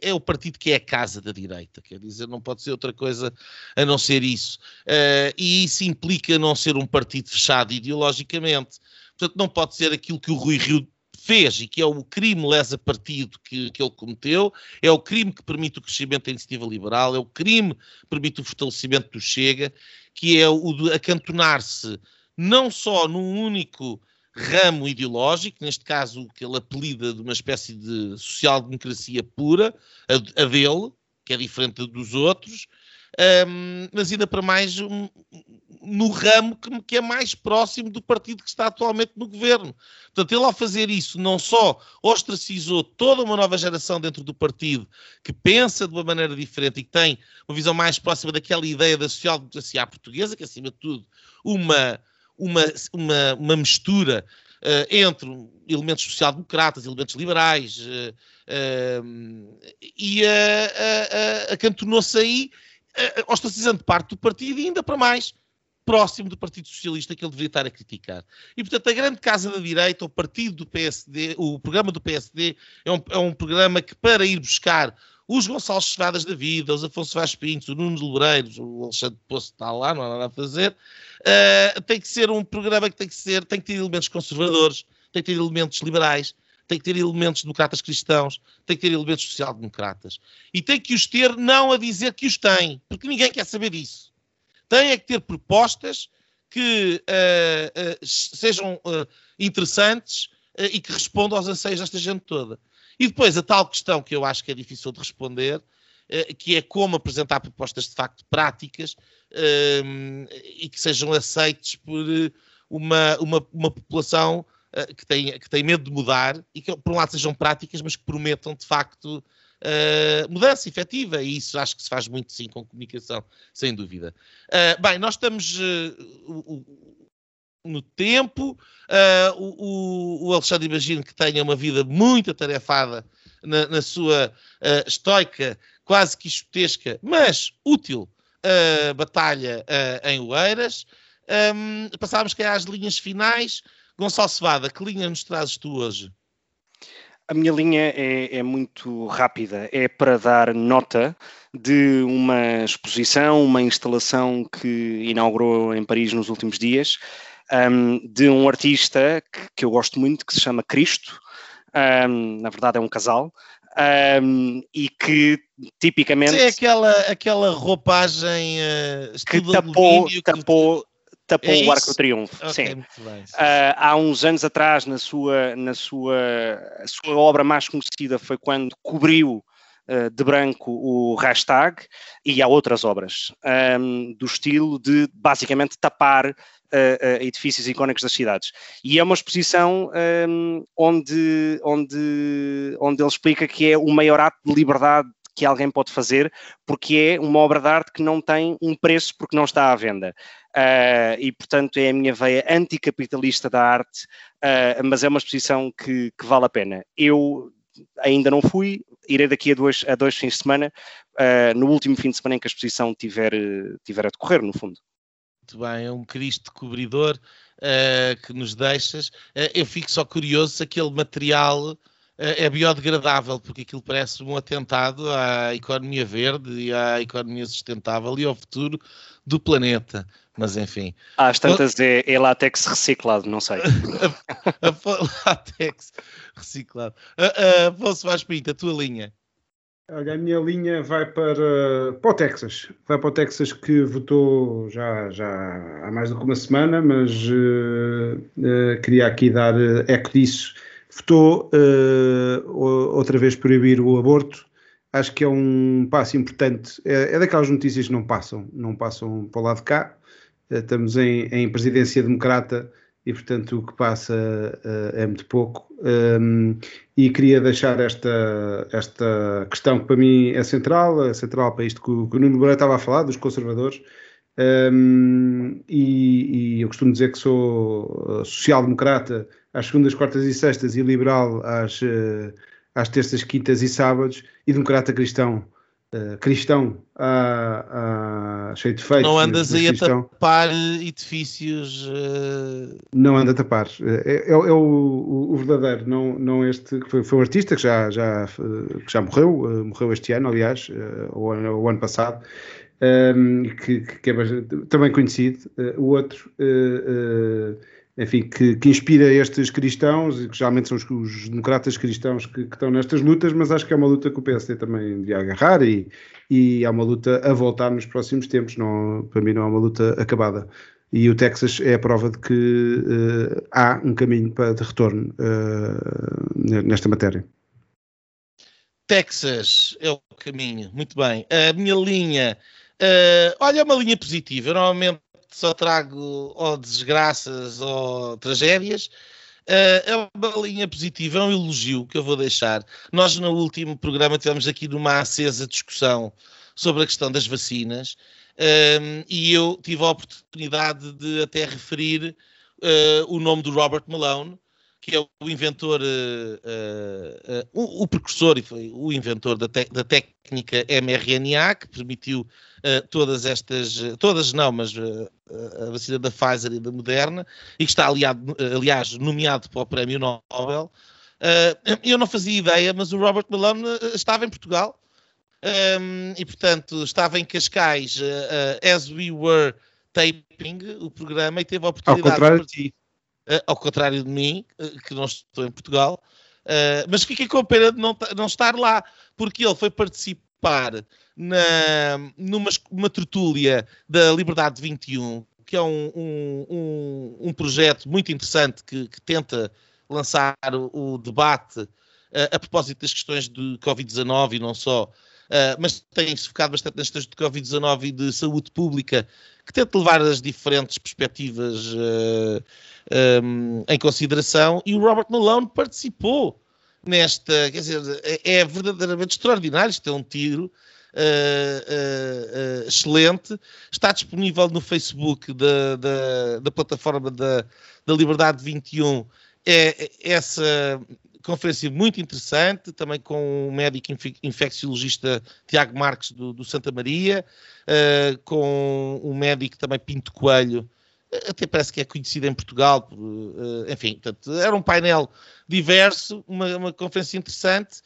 é o partido que é a casa da direita, quer dizer, não pode ser outra coisa a não ser isso. Uh, e isso implica não ser um partido fechado ideologicamente. Portanto, não pode ser aquilo que o Rui Rio fez e que é o crime lesa partido que, que ele cometeu, é o crime que permite o crescimento da iniciativa liberal, é o crime que permite o fortalecimento do Chega, que é o de acantonar-se não só num único ramo ideológico, neste caso que ele apelida de uma espécie de social-democracia pura, a, a dele, que é diferente dos outros, um, mas ainda para mais um, no ramo que, que, é mais próximo do partido que está atualmente no governo. Portanto, ele ao fazer isso não só ostracizou toda uma nova geração dentro do partido que pensa de uma maneira diferente e que tem uma visão mais próxima daquela ideia da social-democracia portuguesa, que acima de tudo uma, uma, uma, uma mistura Uh, entre elementos social-democratas, elementos liberais, uh, uh, e acantonou-se aí uh, ostracizando parte do partido e ainda para mais próximo do Partido Socialista que ele deveria estar a criticar. E, portanto, a grande casa da direita, o partido do PSD, o programa do PSD, é um, é um programa que, para ir buscar os Gonçalves Estradas da vida, os Afonso Vaz Pintos, o Nuno Lebreiros, o Alexandre Poço está lá, não há nada a fazer, uh, tem que ser um programa que tem que ser, tem que ter elementos conservadores, tem que ter elementos liberais, tem que ter elementos democratas cristãos, tem que ter elementos social-democratas. E tem que os ter não a dizer que os tem, porque ninguém quer saber disso. Tem é que ter propostas que uh, uh, sejam uh, interessantes e que respondam aos anseios desta gente toda. E depois a tal questão que eu acho que é difícil de responder, que é como apresentar propostas de facto práticas e que sejam aceites por uma, uma, uma população uh, que, tem, que tem medo de mudar e que, por um lado, sejam práticas, mas que prometam, de facto, uh, mudança efetiva. E isso acho que se faz muito, sim, com comunicação, sem dúvida. Uh, bem, nós estamos no tempo. o, o, Alexandre imagino que tenha uma vida muito atarefada na, na sua estoica, quase que escutesca, mas útil batalha em Oeiras. Um, passámos que às linhas finais. Gonçalo Cevada, que linha nos trazes tu hoje? A minha linha é, é, muito rápida, é para dar nota de uma exposição, uma instalação que inaugurou em Paris nos últimos dias, um, de um artista que, que, eu gosto muito, que se chama Cristo, um, na verdade é um casal, um, e que tipicamente. É aquela, aquela roupagem uh, que tapou, tapou, tapou é o Arco do Triunfo. Okay, sim. Uh, há uns anos atrás, na sua, na sua, a sua obra mais conhecida foi quando cobriu uh, de branco o hashtag e há outras obras um, do estilo de basicamente tapar uh, edifícios icónicos das cidades. E é uma exposição um, onde, onde, onde ele explica que é o maior ato de liberdade que alguém pode fazer, porque é uma obra de arte que não tem um preço porque não está à venda. Uh, e, portanto, é a minha veia anticapitalista da arte, uh, mas é uma exposição que, que, vale a pena. Eu ainda não fui, irei daqui a dois, a dois fins de semana, uh, no último fim de semana em que a exposição tiver, tiver a decorrer, no fundo. Muito bem, é um Cristo cobridor que nos deixas. eu fico só curioso se aquele material é biodegradável, porque aquilo parece um atentado à economia verde e à economia sustentável e ao futuro do planeta. Mas enfim. Às tantas é, é látex reciclado, não sei. (laughs) a, a, látex reciclado. Afonso Vaz Pinto, a tua linha. Olha, a minha linha vai para, para o Texas. Vai para o Texas que votou já, já há mais do que uma semana, mas uh, uh, queria aqui dar eco disso. Votou uh, outra vez proibir o aborto acho que é um passo importante. É, é, daquelas notícias que não passam, não passam para o lado de cá. Eh, estamos em, em presidência democrata e, portanto, o que passa uh, é muito pouco. Um, e queria deixar esta, esta questão que para mim é central, é central para isto que o, que o Nuno Moreira estava a falar, dos conservadores. Um, e, e, eu costumo dizer que sou social-democrata às segundas, quartas e sextas e liberal às, uh, às terças, quintas e sábados e democrata cristão uh, cristão a, a, cheio de feitos. Não andas aí a tapar edifícios. Uh... Não anda a tapar. É, é, é o, o, verdadeiro, não, não este que foi, foi um artista que já, já, que já morreu, uh, morreu este ano, aliás, o, o, ano passado. Um, que, que, é bastante, também conhecido, o outro enfim, que, que, inspira estes cristãos, que geralmente são os, os democratas cristãos que, que, estão nestas lutas, mas acho que é uma luta que o PSD também devia agarrar e, e é uma luta a voltar nos próximos tempos, não, para mim não é uma luta acabada. E o Texas é a prova de que uh, há um caminho para de retorno uh, nesta matéria. Texas é o caminho, muito bem. A minha linha, uh, olha, é uma linha positiva. Normalmente só trago ou desgraças ou tragédias. Uh, é uma linha positiva, é um elogio que eu vou deixar. Nós, no último programa, tivemos aqui numa acesa discussão sobre a questão das vacinas um, e eu tive a oportunidade de até referir uh, o nome do Robert Malone, que é o inventor, uh, uh, o, o, precursor e foi o inventor da, te da técnica mRNA, que permitiu todas estas, todas não, mas a vacina da Pfizer e da Moderna, e que está, aliado, aliás, nomeado para o Prémio Nobel. eu não fazia ideia, mas o Robert Malone estava em Portugal um, e, portanto, estava em Cascais, as we were taping o programa, e teve a oportunidade. Ao contrário de ti. Uh, ao contrário de mim, que não estou em Portugal, mas fiquei com pena de não, não estar lá, porque ele foi participar na, numa uma tertúlia da Liberdade 21, que é um, um, um, um projeto muito interessante que, que tenta lançar o, o debate uh, a propósito das questões de Covid-19 e não só, uh, mas tem-se focado bastante nas questões de Covid-19 e de saúde pública, que tenta levar as diferentes perspectivas uh, ah, um, em consideração, e o Robert Malone participou nesta, quer dizer, é, é verdadeiramente extraordinário, isto é um tiro, Uh, uh, uh, excelente. Está disponível no Facebook da, da, da plataforma da, da Liberdade 21. É, essa conferência muito interessante, também com o médico infecciologista Tiago Marques do, do Santa Maria, uh, com o médico também Pinto Coelho, eh, até parece que é conhecido em Portugal, uh, enfim, portanto, era um painel diverso, uma, uma conferência interessante.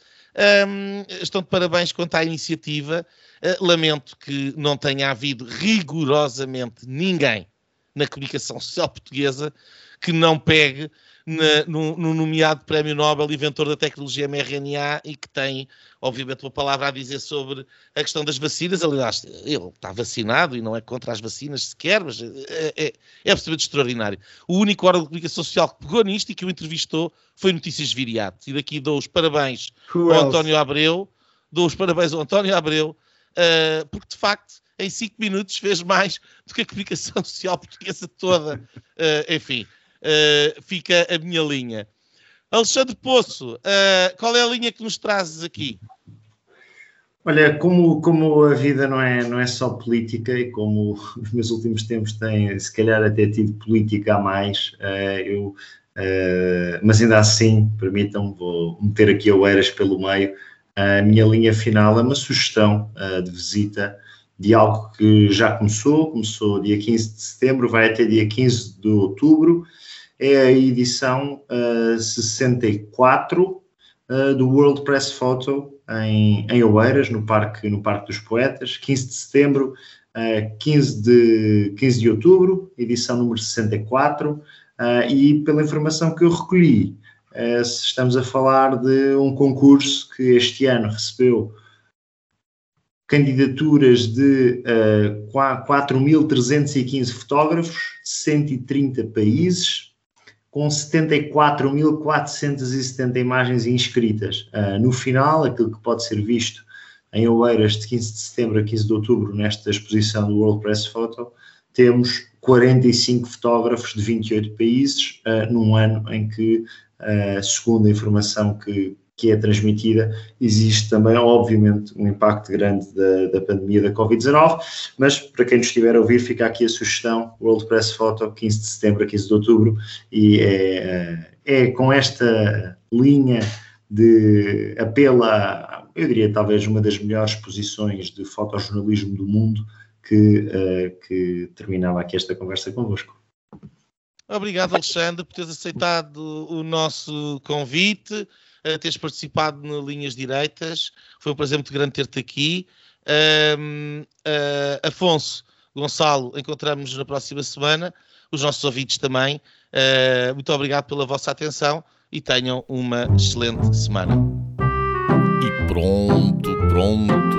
Um, estão de parabéns quanto à iniciativa. Uh, lamento que não tenha havido rigorosamente ninguém na comunicação social portuguesa que não pegue na, no, no, nomeado Prémio Nobel inventor da tecnologia mRNA e que tem, obviamente, uma palavra a dizer sobre a questão das vacinas. Aliás, ele está vacinado e não é contra as vacinas sequer, mas é, é, é absolutamente extraordinário. O único órgão de comunicação social que pegou nisto e que o entrevistou foi Notícias Viriato. E daqui dou os parabéns Who ao else? António Abreu, dou os parabéns ao António Abreu, uh, porque de facto em cinco minutos fez mais do que a comunicação (laughs) social portuguesa toda. Uh, enfim, uh, fica a minha linha. Alexandre Poço, uh, qual é a linha que nos trazes aqui? Olha, como, como a vida não é, não é só política e como os meus últimos tempos têm, se calhar, até tido política a mais, uh, eu, uh, mas ainda assim, permitam-me, vou meter aqui Oeiras pelo meio. A minha linha final é uma sugestão de visita de algo que já começou, começou dia 15 de setembro, vai até dia 15 de outubro, é a edição uh, 64 uh, do World Press Photo em, em Oeiras, no Parque, no Parque dos Poetas, 15 de setembro, uh, 15, de, 15 de outubro, edição número 64, uh, e pela informação que eu recolhi, uh, estamos a falar de um concurso que este ano recebeu candidaturas de uh, 4.315 fotógrafos de 130 países, com 74.470 imagens inscritas. Uh, no final, aquilo que pode ser visto em Oeiras de 15 de setembro a 15 de outubro, nesta exposição do World Press Photo, temos 45 fotógrafos de 28 países, uh, num ano em que, segundo a informação que, que é transmitida, existe também, obviamente, um impacto grande da, da pandemia da Covid-19, mas para quem nos estiver a ouvir, fica aqui a sugestão, World Press Photo, 15 de setembro a 15 de outubro, e é, é com esta linha de apelo a, eu diria, talvez uma das melhores posições de fotojornalismo do mundo, que, uh, que terminava aqui esta conversa convosco. Obrigado, Alexandre, por teres aceitado o nosso convite uh, teres participado no Linhas Direitas. Foi um prazer muito grande ter-te aqui. Uh, uh, Afonso, Gonçalo, encontramos na próxima semana. Os nossos ouvintes também. Uh, muito obrigado pela vossa atenção e tenham uma excelente semana. E pronto, pronto.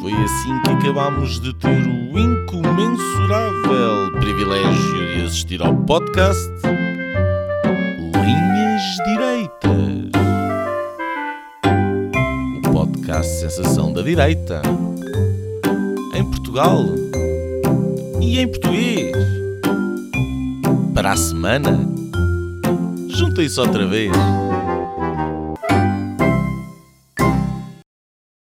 Foi assim que acabámos de ter o incomensurável privilégio de assistir ao podcast Linhas Direitas. O podcast Sensação da Direita. Em Portugal e em português. Para a semana, juntem-se outra vez.